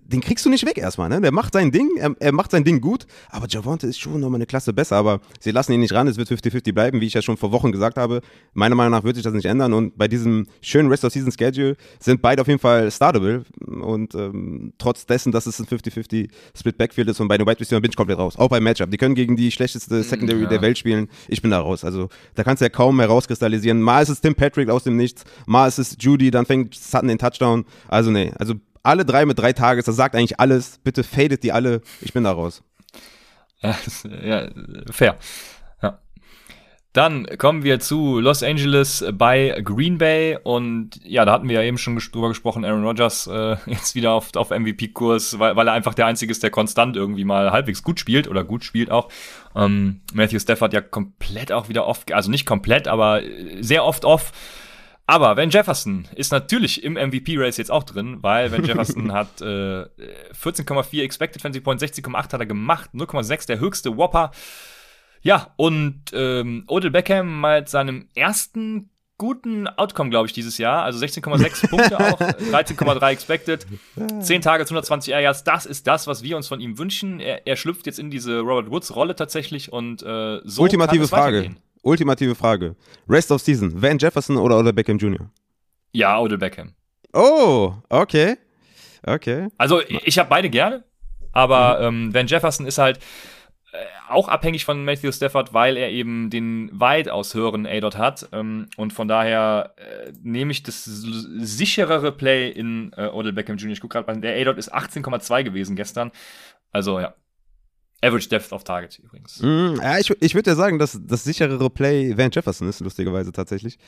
den kriegst du nicht weg erstmal, ne? Der macht sein Ding, er, er macht sein Ding gut, aber Javonte ist schon nochmal eine Klasse besser, aber sie lassen ihn nicht ran, es wird 50-50 bleiben, wie ich ja schon vor Wochen gesagt habe. Meiner Meinung nach wird sich das nicht ändern und bei diesem schönen Rest of Season Schedule sind beide auf jeden Fall startable und ähm, trotz dessen, dass es ein 50-50 50 Split Backfield ist und bei den Wide Receiver bin ich komplett raus. Auch beim Matchup. Die können gegen die schlechteste Secondary ja. der Welt spielen. Ich bin da raus. Also da kannst du ja kaum mehr rauskristallisieren. Mal ist es Tim Patrick aus dem Nichts, mal ist es Judy, dann fängt Sutton den Touchdown. Also nee, also alle drei mit drei Tages, das sagt eigentlich alles. Bitte fadet die alle. Ich bin da raus. Ja fair. Dann kommen wir zu Los Angeles bei Green Bay und ja, da hatten wir ja eben schon drüber gesprochen, Aaron Rodgers äh, jetzt wieder auf, auf MVP-Kurs, weil, weil er einfach der Einzige ist, der konstant irgendwie mal halbwegs gut spielt oder gut spielt auch. Ähm, Matthew Stafford ja komplett auch wieder off, also nicht komplett, aber sehr oft off. Aber Van Jefferson ist natürlich im MVP-Race jetzt auch drin, weil Van Jefferson hat äh, 14,4 Expected Fantasy Points, 60,8 hat er gemacht, 0,6 der höchste Whopper. Ja, und ähm, Odell Beckham mit seinem ersten guten Outcome, glaube ich, dieses Jahr. Also 16,6 Punkte auch, 13,3 expected, 10 Tage, 120 Air Yards. Das ist das, was wir uns von ihm wünschen. Er, er schlüpft jetzt in diese Robert Woods-Rolle tatsächlich und äh, so Ultimative Frage. Ultimative Frage. Rest of Season. Van Jefferson oder Odell Beckham Jr.? Ja, Odell Beckham. Oh, okay. Okay. Also ich habe beide gerne, aber mhm. ähm, Van Jefferson ist halt auch abhängig von Matthew Stafford, weil er eben den weitaus höheren A-Dot hat. Ähm, und von daher äh, nehme ich das sicherere Play in äh, Odell Beckham Jr. Ich gucke gerade, der A-Dot ist 18,2 gewesen gestern. Also ja. Average Depth of Target übrigens. Mm, ja, ich, ich würde ja sagen, dass das sicherere Play Van Jefferson ist, lustigerweise tatsächlich.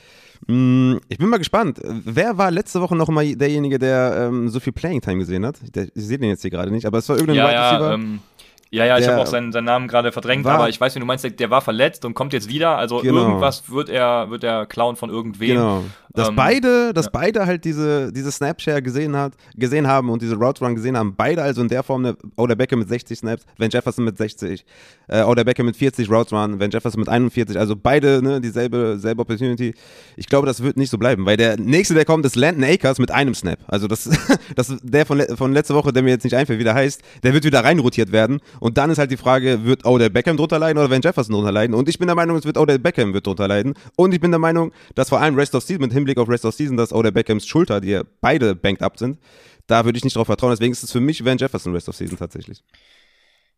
Mm, ich bin mal gespannt. Wer war letzte Woche noch mal derjenige, der ähm, so viel Playing Time gesehen hat? Der, ich sehe den jetzt hier gerade nicht, aber es war irgendein ja, Wide Receiver. Ja, ähm, ja, ja, ich habe auch seinen, seinen Namen gerade verdrängt, war, aber ich weiß, wie du meinst, der, der, war verletzt und kommt jetzt wieder. Also genau. irgendwas wird er, wird er klauen von irgendwem. Genau. Dass ähm, beide, dass ja. beide halt diese, diese Snapshare gesehen hat, gesehen haben und diese Route Run gesehen haben. Beide also in der Form eine Oder Becker mit 60 Snaps, Van Jefferson mit 60, äh, Oder Becker mit 40 Route Run, Van Jefferson mit 41. Also beide, ne, dieselbe, selbe Opportunity. Ich glaube, das wird nicht so bleiben, weil der nächste, der kommt, ist Landon Akers mit einem Snap. Also das, das der von, von letzter Woche, der mir jetzt nicht einfällt, wie der heißt, der wird wieder reinrotiert werden. Und dann ist halt die Frage, wird Oder Beckham drunter leiden oder Van Jefferson drunter leiden? Und ich bin der Meinung, es wird Oder Beckham wird drunter leiden. Und ich bin der Meinung, dass vor allem Rest of Season mit Hinblick auf Rest of Season, dass Oder Beckhams Schulter, die ja beide banked up sind, da würde ich nicht drauf vertrauen. Deswegen ist es für mich Van Jefferson Rest of Season tatsächlich.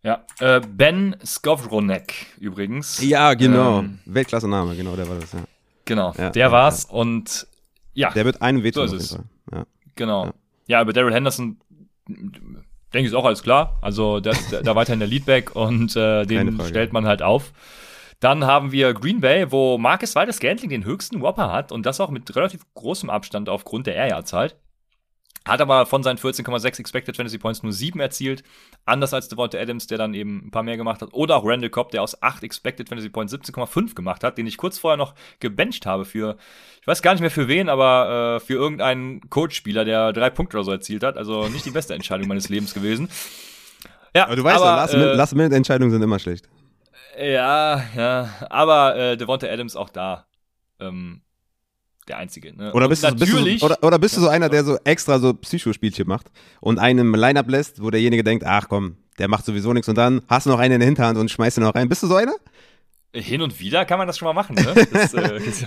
Ja, äh, Ben Skovronek übrigens. Ja, genau. Ähm, Weltklasse-Name, genau, der war das, ja. Genau, ja, der ja, war's ja. und ja. Der wird einen wehtun. So ist es. Ja. Genau. Ja. über Daryl Henderson denke ich ist auch alles klar. Also der ist da weiterhin der Leadback und äh, den stellt man halt auf. Dann haben wir Green Bay, wo Marcus Waldes Scantling den höchsten Whopper hat und das auch mit relativ großem Abstand aufgrund der Air Yards halt. Hat aber von seinen 14,6 Expected Fantasy Points nur 7 erzielt. Anders als Devonta Adams, der dann eben ein paar mehr gemacht hat. Oder auch Randall Cobb, der aus 8 Expected Fantasy Points 17,5 gemacht hat, den ich kurz vorher noch gebencht habe für, ich weiß gar nicht mehr für wen, aber äh, für irgendeinen Coach-Spieler, der drei Punkte oder so erzielt hat. Also nicht die beste Entscheidung meines Lebens gewesen. Ja, aber du weißt aber, ja, Last-Minute-Entscheidungen äh, sind immer schlecht. Ja, ja. Aber äh, Devonta Adams auch da. Ähm, der Einzige. Ne? Oder bist, du, bist du so, oder, oder bist du so einer, der so extra so Psychospielchen macht und einem Line-Up lässt, wo derjenige denkt, ach komm, der macht sowieso nichts und dann hast du noch einen in der Hinterhand und schmeißt ihn noch rein. Bist du so einer? Hin und wieder kann man das schon mal machen, ne? Das, äh, ist,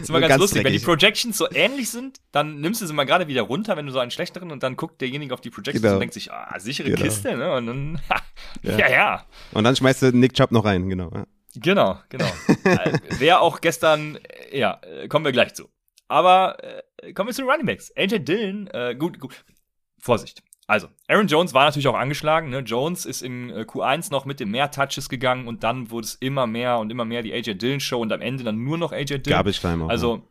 ist immer ganz, ganz lustig. Dreckig. Wenn die Projections so ähnlich sind, dann nimmst du sie mal gerade wieder runter, wenn du so einen schlechteren und dann guckt derjenige auf die Projections genau. und denkt sich, ah, sichere genau. Kiste, ne? Und dann, ja. ja. ja, Und dann schmeißt du Nick Chubb noch rein, genau. Ja. Genau, genau. äh, Wer auch gestern, äh, ja, äh, kommen wir gleich zu. Aber äh, kommen wir zu den Running Backs. AJ Dillon, äh, gut, gut. Vorsicht. Also, Aaron Jones war natürlich auch angeschlagen. Ne? Jones ist im äh, Q1 noch mit den mehr Touches gegangen und dann wurde es immer mehr und immer mehr die AJ Dillon Show und am Ende dann nur noch AJ Dillon. Garbage Time auch. Also,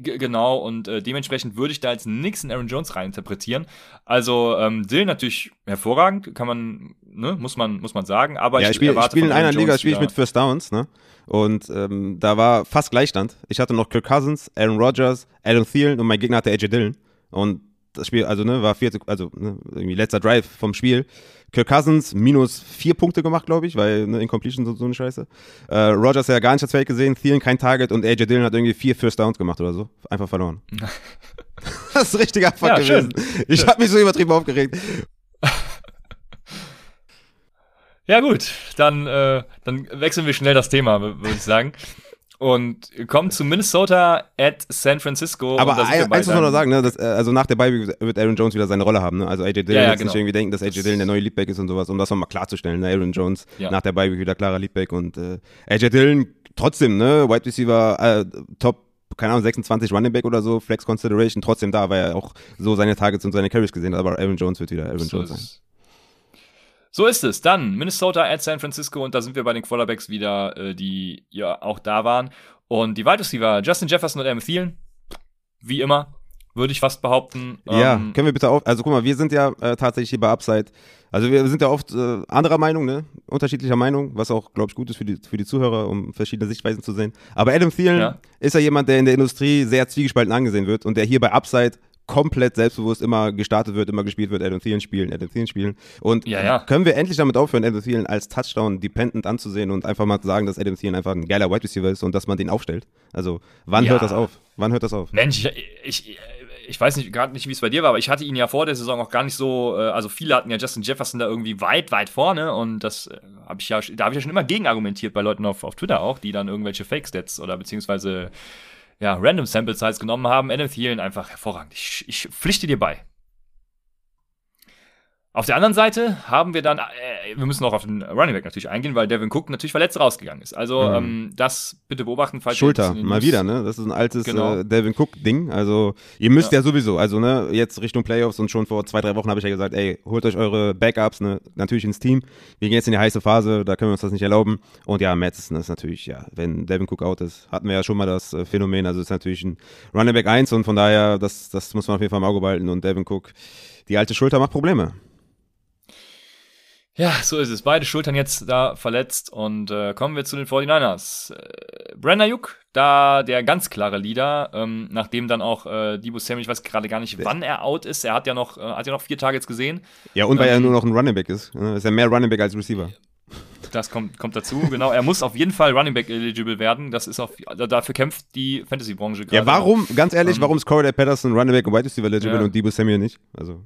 genau, und äh, dementsprechend würde ich da jetzt nichts in Aaron Jones reininterpretieren. Also ähm, Dill natürlich hervorragend, kann man, ne, muss man, muss man sagen. Aber ja, ich, ich spiele spiel in einer Liga, Jones spiele ich mit First Downs, ne? Und ähm, da war fast Gleichstand. Ich hatte noch Kirk Cousins, Aaron Rodgers, Adam Thielen und mein Gegner hatte AJ Dillon. Und das Spiel, also ne, war vierte, also ne, irgendwie letzter Drive vom Spiel. Kirk Cousins minus vier Punkte gemacht, glaube ich, weil ne, Incompletion und so eine Scheiße. Äh, Rodgers hat ja gar nicht das Feld gesehen, Thielen kein Target und AJ Dillon hat irgendwie vier First Downs gemacht oder so. Einfach verloren. das ist richtiger Fuck Ja, gewesen. Ich habe mich so übertrieben aufgeregt. Ja, gut, dann, äh, dann wechseln wir schnell das Thema, wür- würde ich sagen. Und kommen zu Minnesota at San Francisco. Aber ein, eins muss man noch sagen, ne, dass, äh, also nach der Bye wird Aaron Jones wieder seine Rolle haben. Ne? Also AJ Dillon Ja, ja, jetzt genau. nicht irgendwie denken, dass AJ Dillon der neue Leadback ist und sowas, um das nochmal klarzustellen. Ne? Aaron Jones Ja. nach der Bye wieder klarer Leadback und äh, AJ Dillon trotzdem, ne, Wide Receiver, äh, Top, keine Ahnung, 26 Running Back oder so, Flex Consideration, trotzdem da, weil er auch so seine Targets und seine Carries gesehen hat. Aber Aaron Jones wird wieder Aaron So Jones sein. So ist es. Dann Minnesota at San Francisco und da sind wir bei den Quarterbacks wieder, äh, die ja auch da waren. Und die Wide Receiver, Justin Jefferson und Adam Thielen, wie immer, würde ich fast behaupten. Ja, Ähm, können wir bitte auf. Also guck mal, wir sind ja äh, tatsächlich hier bei Upside. Also wir sind ja oft äh, anderer Meinung, ne? Unterschiedlicher Meinung, was auch, glaube ich, gut ist für die, für die Zuhörer, um verschiedene Sichtweisen zu sehen. Aber Adam Thielen Ja. ist ja jemand, der in der Industrie sehr zwiegespalten angesehen wird und der hier bei Upside komplett selbstbewusst immer gestartet wird, immer gespielt wird, Adam Thielen spielen, Adam Thielen spielen. Und Ja, ja. können wir endlich damit aufhören, Adam Thielen als Touchdown-dependent anzusehen und einfach mal sagen, dass Adam Thielen einfach ein geiler Wide Receiver ist und dass man den aufstellt? Also, wann Ja. hört das auf? Wann hört das auf? Mensch, ich, ich, ich weiß nicht, gerade nicht, wie es bei dir war, aber ich hatte ihn ja vor der Saison auch gar nicht so, äh, also viele hatten ja Justin Jefferson da irgendwie weit, weit vorne und das äh, habe ich ja, da habe ich ja schon immer gegen argumentiert bei Leuten auf, auf Twitter auch, die dann irgendwelche Fake-Stats oder beziehungsweise ja, Random Sample Size genommen haben. Adam Thielen einfach hervorragend. Ich, ich pflichte dir bei. Auf der anderen Seite haben wir dann, äh, wir müssen auch auf den Running Back natürlich eingehen, weil Devin Cook natürlich verletzt rausgegangen ist. Also Mhm. ähm, das bitte beobachten, falls ihr Schulter, mal wieder, ne? Das ist ein altes Genau. äh, Devin Cook-Ding. Also, ihr müsst ja. Ja. sowieso, also, ne, jetzt Richtung Playoffs und schon vor zwei, drei Wochen habe ich ja gesagt, ey, holt euch eure Backups, ne, natürlich ins Team. Wir gehen jetzt in die heiße Phase, da können wir uns das nicht erlauben. Und ja, Madison ist natürlich, ja, wenn Devin Cook out ist, hatten wir ja schon mal das äh, Phänomen, also ist natürlich ein Running Back 1 und von daher, das, das muss man auf jeden Fall im Auge behalten und Devin Cook, die alte Schulter macht Probleme. Ja, so ist es. Beide Schultern jetzt da verletzt und äh, kommen wir zu den 49ers. Äh, Brandon Ayuk, da der ganz klare Leader, ähm, nachdem dann auch äh, Debo Samuel, ich weiß gerade gar nicht, wann er out ist. Er hat ja noch, äh, hat ja noch vier Targets gesehen. Ja, und weil er Ähm, nur noch ein Running Back ist. Ne? Ist ja mehr Running Back als Receiver. Das kommt, kommt dazu, genau. Er muss auf jeden Fall Running Back eligible werden. Das ist auf, dafür kämpft die Fantasy-Branche gerade. Ja, warum, ganz ehrlich, Ähm, warum ist Corey Patterson Running Back und Wide Receiver eligible Ja. und Debo Samuel nicht? Also.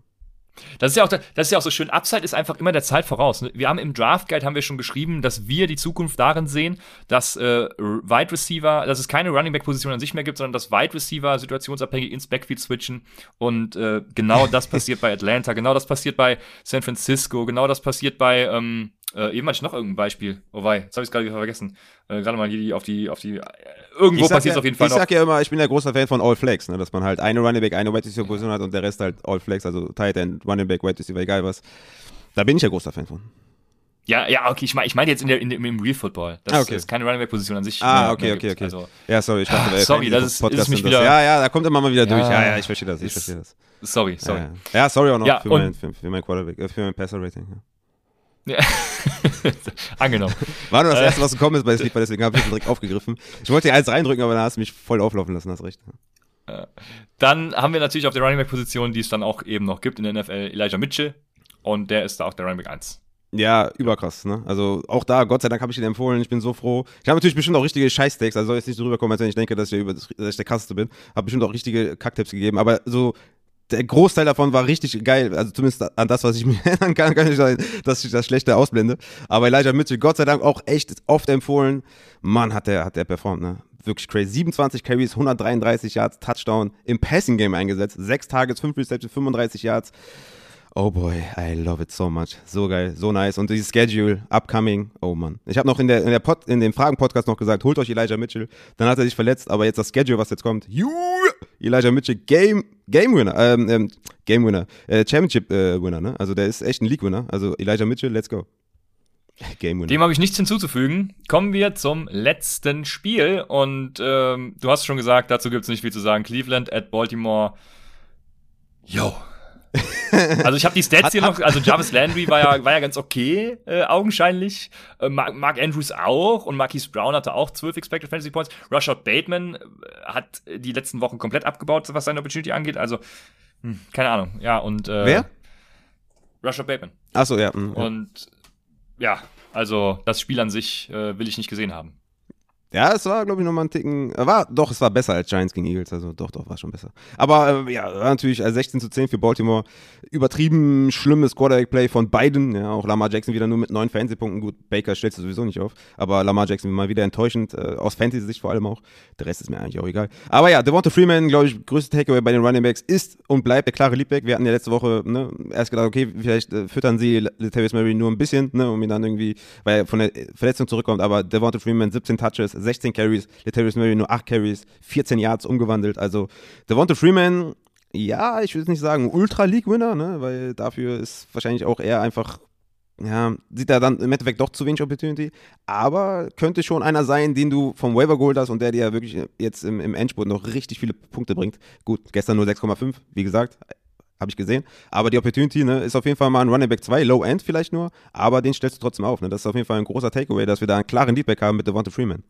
Das ist ja auch, das ist ja auch so schön. Upside ist einfach immer der Zeit voraus. ne? Wir haben im Draft Guide haben wir schon geschrieben, dass wir die Zukunft darin sehen, dass äh, Wide Receiver, dass es keine Running Back Position an sich mehr gibt, sondern dass Wide Receiver situationsabhängig ins Backfield switchen. Und äh, genau das passiert bei Atlanta, genau das passiert bei San Francisco, genau das passiert bei ähm, äh, eben hatte ich noch irgendein Beispiel. Oh wei, jetzt habe ich es gerade wieder vergessen. Äh, gerade mal hier die, auf die, auf die. Irgendwo Ich passiert es ja, auf jeden Fall ich noch. sag ja immer, ich bin ja großer Fan von All Flags, ne, dass man halt eine Running Back, eine Wide Receiver Position hat und der Rest halt All Flags, also Tight End, Running Back, Wide Receiver, egal was. Da bin ich ja großer Fan von. Ja, ja, okay, ich meine ich mein jetzt in der, in im Real Football. Das Ah, okay. ist keine Running Back Position an sich. Ah, okay, okay, okay. Also, Ja, sorry, ich dachte, sorry, das ist- Podcast ist mich sind das. wieder- Ja, ja, da kommt immer mal wieder durch. Ja, Ja, ja, ich verstehe das, ich verstehe das. sorry, sorry. Ja, ja. ja, sorry auch noch Ja, für, und- mein, für, für mein Quarterback, äh, für mein Passer-Rating. Ja. Ja. Angenommen. War nur das Äh. erste, was gekommen ist bei Sleeper, deswegen habe ich es direkt aufgegriffen. Ich wollte dir eins reindrücken, aber dann hast du mich voll auflaufen lassen, hast recht. Dann haben wir natürlich auf der Running Back Position, die es dann auch eben noch gibt in der NFL, Elijah Mitchell. Und der ist da auch der Running Back 1. Ja, überkrass, ne? Also auch da, Gott sei Dank habe ich ihn empfohlen, ich bin so froh. Ich habe natürlich bestimmt auch richtige Scheißtakes, also soll jetzt nicht so rüberkommen, als wenn ich denke, dass ich, der über, dass ich der krasseste bin. Habe bestimmt auch richtige Kacktipps gegeben, aber so der Großteil davon war richtig geil, also zumindest an das, was ich mir erinnern kann, kann ich sagen, dass ich das Schlechte ausblende. Aber Elijah Mitchell, Gott sei Dank auch echt oft empfohlen. Mann, hat der, hat der performt, ne? Wirklich crazy. 27 Carries, 133 Yards, Touchdown im Passing Game eingesetzt. 6 Targets, 5 Receptions, 35 Yards. Oh boy, I love it so much. So geil, so nice. Und dieses Schedule, upcoming, oh Mann. Ich habe noch in, der, in, der Pod, in dem Fragen-Podcast noch gesagt, holt euch Elijah Mitchell. Dann hat er sich verletzt, aber jetzt das Schedule, was jetzt kommt. Elijah Mitchell, Game, Game Winner, ähm, ähm, Game Winner, äh, Championship äh, Winner, ne? Also der ist echt ein League Winner. Also Elijah Mitchell, let's go. Game Winner. Dem habe ich nichts hinzuzufügen. Kommen wir zum letzten Spiel. Und ähm, du hast schon gesagt, dazu gibt es nicht viel zu sagen. Cleveland at Baltimore. Yo. also ich habe die Stats hier noch, also Jarvis Landry war ja, war ja ganz okay, äh, augenscheinlich. Äh, Mark, Mark, Andrews auch und Marquise Brown hatte auch 12 Expected Fantasy Points. Rashad Bateman äh, hat die letzten Wochen komplett abgebaut, was seine Opportunity angeht. Also, hm, keine Ahnung. Ja, und äh, Wer? Rashad Bateman. Achso, ja. Mh, ja. Und ja, also das Spiel an sich äh, will ich nicht gesehen haben. Ja, es war, glaube ich, nochmal ein Ticken. äh, War, doch, es war besser als Giants gegen Eagles. Also doch, doch, war schon besser. Aber äh, ja, natürlich äh, 16 zu 10 für Baltimore. Übertrieben schlimmes Quarterback-Play von beiden. Ja, auch Lamar Jackson wieder nur mit neun Fantasy-Punkten. Gut, Baker stellt sowieso nicht auf. Aber Lamar Jackson mal wieder enttäuschend. Äh, aus Fantasy-Sicht vor allem auch. Der Rest ist mir eigentlich auch egal. Aber ja, Devonta Freeman, glaube ich, größte Takeaway bei den Running Backs ist und bleibt der klare Leadback. Wir hatten ja letzte Woche ne, erst gedacht, okay, vielleicht äh, füttern sie Latavius Murray nur ein bisschen, ne, um ihn dann irgendwie, weil er von der Verletzung zurückkommt. Aber Devonta Freeman 17 Touches, 16 Carries. Latavius Murray nur 8 Carries, 14 Yards umgewandelt. Also Devonta Freeman, ja, ich würde nicht sagen Ultra League Winner, ne, weil dafür ist wahrscheinlich auch eher einfach ja, sieht er dann im Endeffekt doch zu wenig Opportunity, aber könnte schon einer sein, den du vom Waiver geholt hast und der dir wirklich jetzt im, im Endspurt noch richtig viele Punkte bringt. Gut, gestern nur 6,5, wie gesagt, habe ich gesehen. Aber die Opportunity ne, ist auf jeden Fall mal ein Running Back 2, Low End vielleicht nur, aber den stellst du trotzdem auf. Ne? Das ist auf jeden Fall ein großer Takeaway, dass wir da einen klaren Leadback haben mit Devonta Freeman.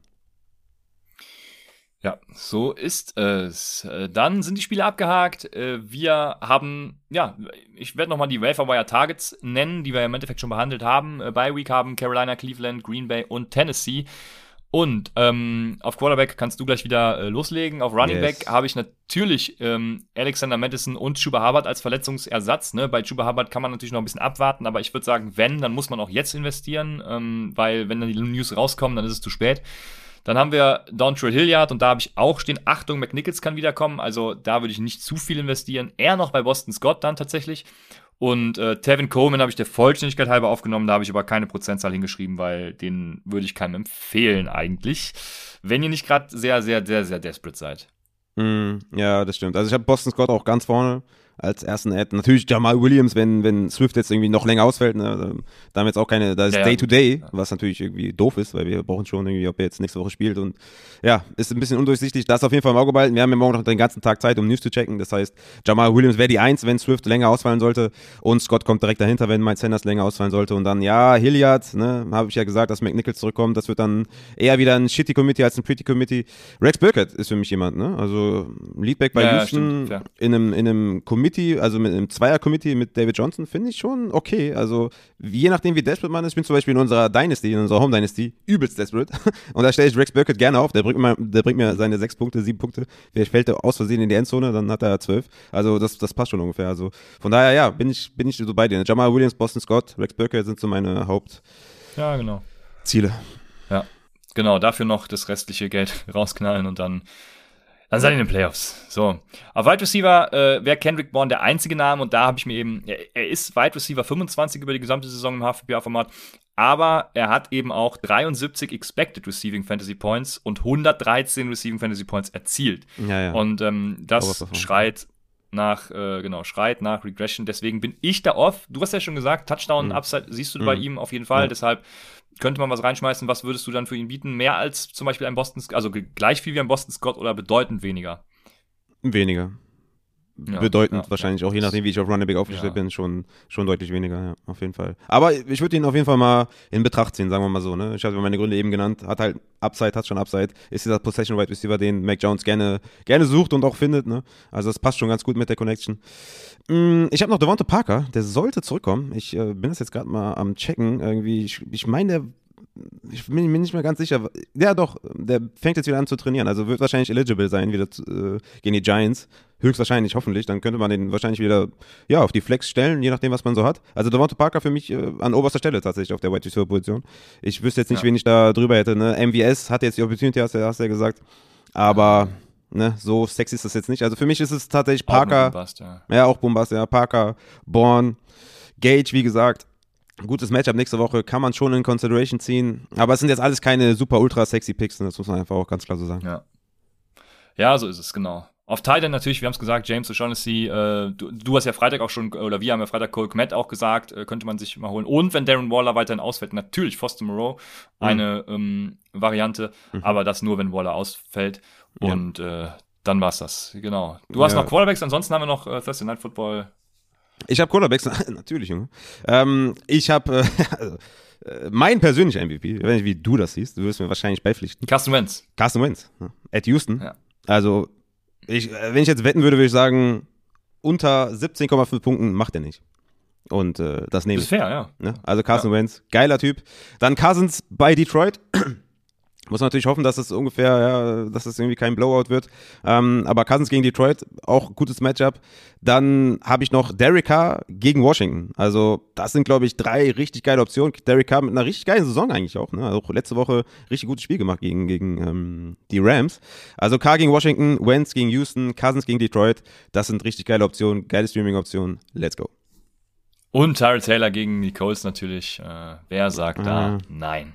Ja, so ist es. Äh, Dann sind die Spiele abgehakt. Äh, Wir haben, ja, ich werde nochmal die Waiver Wire Targets nennen, die wir im Endeffekt schon behandelt haben. Äh, Bye Week haben Carolina, Cleveland, Green Bay und Tennessee. Und ähm, auf Quarterback kannst du gleich wieder äh, loslegen. Auf Running Yes. Back habe ich natürlich ähm, Alexander Madison und Chuba Hubbard als Verletzungsersatz. Ne? Bei Chuba Hubbard kann man natürlich noch ein bisschen abwarten, aber ich würde sagen, wenn, dann muss man auch jetzt investieren, ähm, weil wenn dann die News rauskommen, dann ist es zu spät. Dann haben wir Dontrell Hilliard und da habe ich auch stehen, Achtung, McNichols kann wiederkommen. Also da würde ich nicht zu viel investieren. Eher noch bei Boston Scott dann tatsächlich. Und äh, Tevin Coleman habe ich der Vollständigkeit halber aufgenommen, da habe ich aber keine Prozentzahl hingeschrieben, weil den würde ich keinem empfehlen eigentlich. Wenn ihr nicht gerade sehr, sehr, sehr, sehr desperate seid. Mm, ja, das stimmt. Also ich habe Boston Scott auch ganz vorne als ersten Ad. Natürlich Jamal Williams, wenn, wenn Swift jetzt irgendwie noch länger ausfällt, ne, da haben wir jetzt auch keine, da ist Ja, ja, Day-to-Day, gut. was natürlich irgendwie doof ist, weil wir brauchen schon irgendwie, ob er jetzt nächste Woche spielt und ja, ist ein bisschen undurchsichtig. Das auf jeden Fall im Auge behalten. Wir haben ja morgen noch den ganzen Tag Zeit, um News zu checken. Das heißt, Jamal Williams wäre die Eins, wenn Swift länger ausfallen sollte und Scott kommt direkt dahinter, wenn Miles Sanders länger ausfallen sollte und dann, ja, Hilliard, ne, habe ich ja gesagt, dass McNichols zurückkommt, das wird dann eher wieder ein Shitty Committee als ein Pretty Committee. Rex Burkett ist für mich jemand, ne, also Leadback bei Ja, ja, Houston stimmt, ja. in einem, in einem Committee, also mit einem Zweier-Committee mit David Johnson, finde ich schon okay. Also, je nachdem, wie desperate man ist, ich bin zum Beispiel in unserer Dynasty, in unserer Home Dynasty, übelst desperate. Und da stelle ich Rex Burkett gerne auf. Der bringt, mir, der bringt mir seine sechs Punkte, sieben Punkte. Vielleicht fällt er aus Versehen in die Endzone, dann hat er zwölf. Also, das, das passt schon ungefähr. Also, von daher, ja, bin ich, bin ich so bei dir. Jamal Williams, Boston Scott, Rex Burkett sind so meine Hauptziele. Ja, genau. Ja, genau, dafür noch das restliche Geld rausknallen und dann, dann seid ihr in den Playoffs. So. Auf Wide Receiver äh, wäre Kendrick Bourne der einzige Name und da habe ich mir eben, er, er ist Wide Receiver 25 über die gesamte Saison im HFPA-Format, aber er hat eben auch 73 Expected Receiving Fantasy Points und 113 Receiving Fantasy Points erzielt. Ja, ja. Und ähm, das schreit nach, äh, genau, schreit nach Regression. Deswegen bin ich da off. Du hast ja schon gesagt, Touchdown Mhm. Upside siehst du bei Mhm. ihm auf jeden Fall. Ja. Deshalb könnte man was reinschmeißen. Was würdest du dann für ihn bieten? Mehr als zum Beispiel ein Boston, also gleich viel wie ein Boston Scott oder bedeutend weniger? Weniger. Ja, Bedeutend ja, wahrscheinlich, auch je nachdem, wie ich auf Running Back aufgestellt bin, schon, schon deutlich weniger, ja, auf jeden Fall. Aber ich würde ihn auf jeden Fall mal in Betracht ziehen, sagen wir mal so. Ne? Ich habe meine Gründe eben genannt, hat halt Upside, hat schon Upside, ist dieser Possession Wide Receiver, den Mac Jones gerne, gerne sucht und auch findet. Ne? Also das passt schon ganz gut mit der Connection. Mm, Ich habe noch Devonta Parker, der sollte zurückkommen. Ich äh, bin das jetzt gerade mal am checken. Irgendwie, ich, ich meine, der ich bin mir nicht mehr ganz sicher. Ja, doch, der fängt jetzt wieder an zu trainieren. Also wird wahrscheinlich eligible sein wieder zu, äh, gegen die Giants. Höchstwahrscheinlich, hoffentlich. Dann könnte man den wahrscheinlich wieder ja, auf die Flex stellen, je nachdem, was man so hat. Also Devonta Parker für mich äh, an oberster Stelle tatsächlich auf der Wide Receiver Position. Ich wüsste jetzt nicht, Ja. wen ich da drüber hätte. Ne? MVS hat jetzt die Opportunity, hast du ja gesagt. Aber ne, so sexy ist das jetzt nicht. Also für mich ist es tatsächlich Parker. Auch noch Bust, ja. Ja, auch Bombast, ja. Parker, Born, Gage, wie gesagt. Gutes Matchup nächste Woche kann man schon in Consideration ziehen. Aber es sind jetzt alles keine super ultra sexy Picks, das muss man einfach auch ganz klar so sagen. Ja. Ja, so ist es, genau. Auf Titan natürlich, wir haben es gesagt, James O'Shaughnessy, äh, du, du, hast ja Freitag auch schon, oder wir haben ja Freitag Cole Kmet auch gesagt, äh, könnte man sich mal holen. Und wenn Darren Waller weiterhin ausfällt, natürlich Foster Moreau mhm. eine ähm, Variante, mhm. aber das nur, wenn Waller ausfällt. Ja. Und äh, dann war's das, genau. Du hast ja. noch Quarterbacks, ansonsten haben wir noch äh, Thursday Night Football. Ich habe Quarterbacks, natürlich, Junge. Ähm, ich habe, äh, also, äh, mein persönlicher MVP, ich weiß nicht, wie du das siehst, du wirst mir wahrscheinlich beipflichten. Carsten Wentz. Carsten Wentz, ja. at Houston. Ja. Also ich, äh, wenn ich jetzt wetten würde, würde ich sagen, unter 17,5 Punkten macht er nicht. Und äh, das nehme ich. Ist fair, ja. ja? Also Carson ja. Wentz, geiler Typ. Dann Cousins bei Detroit. Muss natürlich hoffen, dass es ungefähr, ja, dass es irgendwie kein Blowout wird. Ähm, aber Cousins gegen Detroit, auch gutes Matchup. Dann habe ich noch Derek Carr gegen Washington. Also, das sind, glaube ich, drei richtig geile Optionen. Derek Carr mit einer richtig geilen Saison eigentlich auch. Ne? Also, letzte Woche richtig gutes Spiel gemacht gegen, gegen ähm, die Rams. Also, Carr gegen Washington, Wentz gegen Houston, Cousins gegen Detroit. Das sind richtig geile Optionen, geile Streaming-Optionen. Let's go. Und Tyrell Taylor gegen die Colts natürlich. Äh, wer sagt da ah. nein?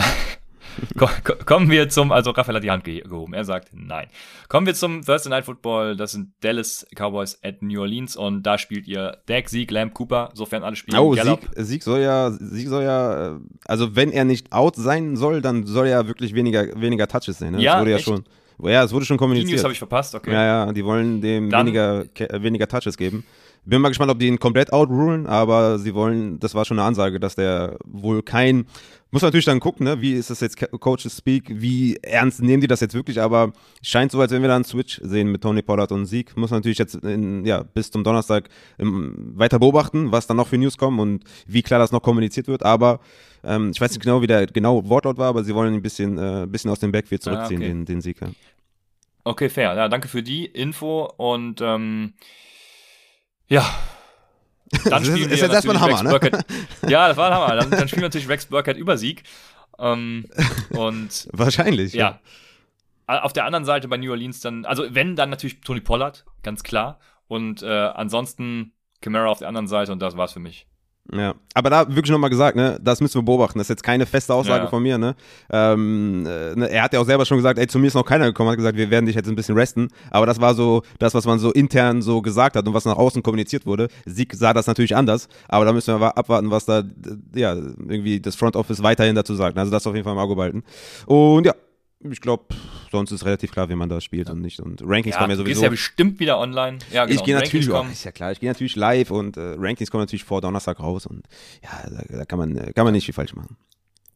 Kommen wir zum, also Raphael hat die Hand gehoben, er sagt nein. Kommen wir zum Thursday Night Football, das sind Dallas Cowboys at New Orleans und da spielt ihr Dak, Sieg, Lamb, Cooper, sofern alle spielen. Oh, Sieg, Sieg soll ja, Sieg soll ja, äh, also wenn er nicht out sein soll, dann soll er wirklich weniger, weniger Touches sehen. Ne? Ja, das wurde ja echt? schon. Ja, es wurde schon kommuniziert. Die News habe ich verpasst, okay. Ja, ja, die wollen dem weniger, weniger Touches geben. Bin mal gespannt, ob die ihn komplett outrulen, aber sie wollen, das war schon eine Ansage, dass der wohl kein, muss man natürlich dann gucken, ne, wie ist das jetzt Coaches Speak, wie ernst nehmen die das jetzt wirklich, aber scheint so, als wenn wir da einen Switch sehen mit Tony Pollard und Sieg. Muss man natürlich jetzt in, ja, bis zum Donnerstag im, weiter beobachten, was dann noch für News kommen und wie klar das noch kommuniziert wird, aber ähm, ich weiß nicht genau, wie der genaue Wortlaut war, aber sie wollen ein bisschen, äh, bisschen aus dem Backfield zurückziehen, ah, okay. den, den Sieg. Ja. Okay, fair. Ja, danke für die Info und ähm, ja. Dann spielen ist, ist jetzt erstmal ein Hammer, ne? Ja, das war ein Hammer. Dann, dann spielen wir natürlich Rex Burkhead über Sieg. Ähm, und Wahrscheinlich, ja. ja. Auf der anderen Seite bei New Orleans dann, also wenn, dann natürlich Tony Pollard, ganz klar. Und äh, ansonsten Camara auf der anderen Seite und das war's für mich. Ja, aber da wirklich nochmal gesagt, ne, das müssen wir beobachten. Das ist jetzt keine feste Aussage ja. von mir, ne? Ähm, äh, ne, Er hat ja auch selber schon gesagt, ey, zu mir ist noch keiner gekommen, hat gesagt, wir werden dich jetzt ein bisschen resten. Aber das war so das, was man so intern so gesagt hat und was nach außen kommuniziert wurde. Sieg sah das natürlich anders, aber da müssen wir abwarten, was da, ja, irgendwie das Front Office weiterhin dazu sagt. Also das auf jeden Fall im Auge behalten. Und ja, ich glaube, sonst ist relativ klar, wie man da spielt ja. und nicht. Und Rankings ja, kommen ja sowieso. Du gehst ja bestimmt wieder online. Ja, genau. Ich gehe natürlich, oh, ist ja klar, ich gehe natürlich live und äh, Rankings kommen natürlich vor Donnerstag raus und ja, da, da, kann, man, kann man nicht viel falsch machen.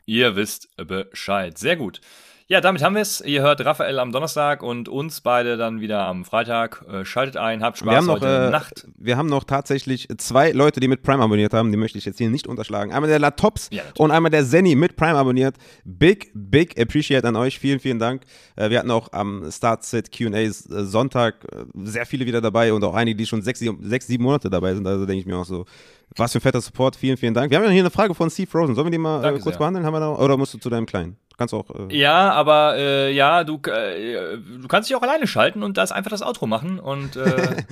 Ihr wisst Bescheid. Sehr gut. Ja, damit haben wir es. Ihr hört Raphael am Donnerstag und uns beide dann wieder am Freitag. Äh, schaltet ein, habt Spaß wir haben noch, heute äh, Nacht. Wir haben noch tatsächlich zwei Leute, die mit Prime abonniert haben. Die möchte ich jetzt hier nicht unterschlagen. Einmal der Latops ja, und einmal der Zenny mit Prime abonniert. Big, big appreciate an euch. Vielen, vielen Dank. Äh, wir hatten auch am Start-Set Q&A Sonntag sehr viele wieder dabei und auch einige, die schon sechs, sechs, sieben Monate dabei sind. Also denke ich mir auch so, was für ein fetter Support. Vielen, vielen Dank. Wir haben ja hier eine Frage von Steve Frozen. Sollen wir die mal äh, kurz sehr. behandeln? Haben wir da, oder musst du zu deinem Kleinen? Kannst auch. Äh ja, aber äh, ja, du, äh, du kannst dich auch alleine schalten und das einfach das Outro machen und. Äh,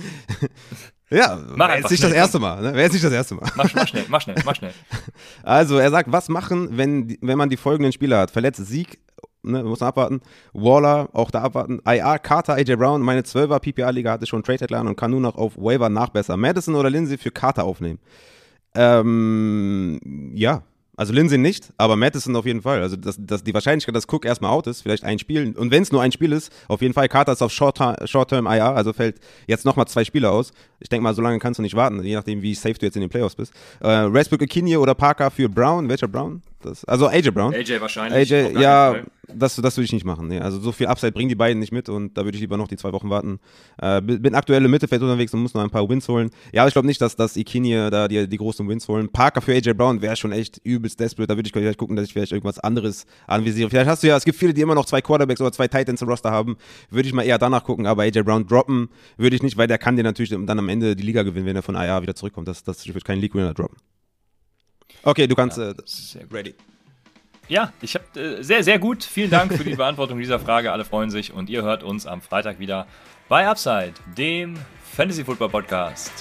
ja, mach wäre jetzt nicht das erste Mal. Ne? Wäre jetzt nicht das erste Mal. Mach, mach, schnell, mach schnell, mach schnell. Also, er sagt, was machen, wenn, wenn man die folgenden Spieler hat? Verletzt Sieg, ne, muss man abwarten. Waller, auch da abwarten. IR, Carter, AJ Brown, meine 12er PPA-Liga hatte schon Trade Headline und kann nur noch auf Waiver nachbessern. Madison oder Lindsay für Carter aufnehmen. Ähm, ja, also Lindsay nicht, aber Madison auf jeden Fall. Also das, das, die Wahrscheinlichkeit, dass Cook erstmal out ist, vielleicht ein Spiel. Und wenn es nur ein Spiel ist, auf jeden Fall. Carter ist auf Short-Term Short IR, also fällt jetzt nochmal zwei Spiele aus. Ich denke mal, so lange kannst du nicht warten, je nachdem, wie safe du jetzt in den Playoffs bist. Äh, Westbrook, Akinye oder Parker für Brown. Welcher Brown? Das, also AJ Brown. AJ wahrscheinlich. AJ, ja, das, das würde ich nicht machen. Nee. Also so viel Upside bringen die beiden nicht mit und da würde ich lieber noch die zwei Wochen warten. Äh, bin aktuell im Mittelfeld unterwegs und muss noch ein paar Wins holen. Ja, aber ich glaube nicht, dass, dass Ikinie da die, die großen Wins holen. Parker für AJ Brown wäre schon echt übelst desperate. Da würde ich vielleicht gucken, dass ich vielleicht irgendwas anderes anvisiere. Vielleicht hast du ja, es gibt viele, die immer noch zwei Quarterbacks oder zwei Titans im Roster haben. Würde ich mal eher danach gucken, aber AJ Brown droppen würde ich nicht, weil der kann dir natürlich dann am Ende die Liga gewinnen, wenn er von IA wieder zurückkommt. Das, das wird kein League Winner droppen. Okay, du kannst. Ja, äh, ready. Ja, ich habe äh, sehr, sehr gut. Vielen Dank für die Beantwortung dieser Frage. Alle freuen sich und ihr hört uns am Freitag wieder bei Upside, dem Fantasy Football Podcast.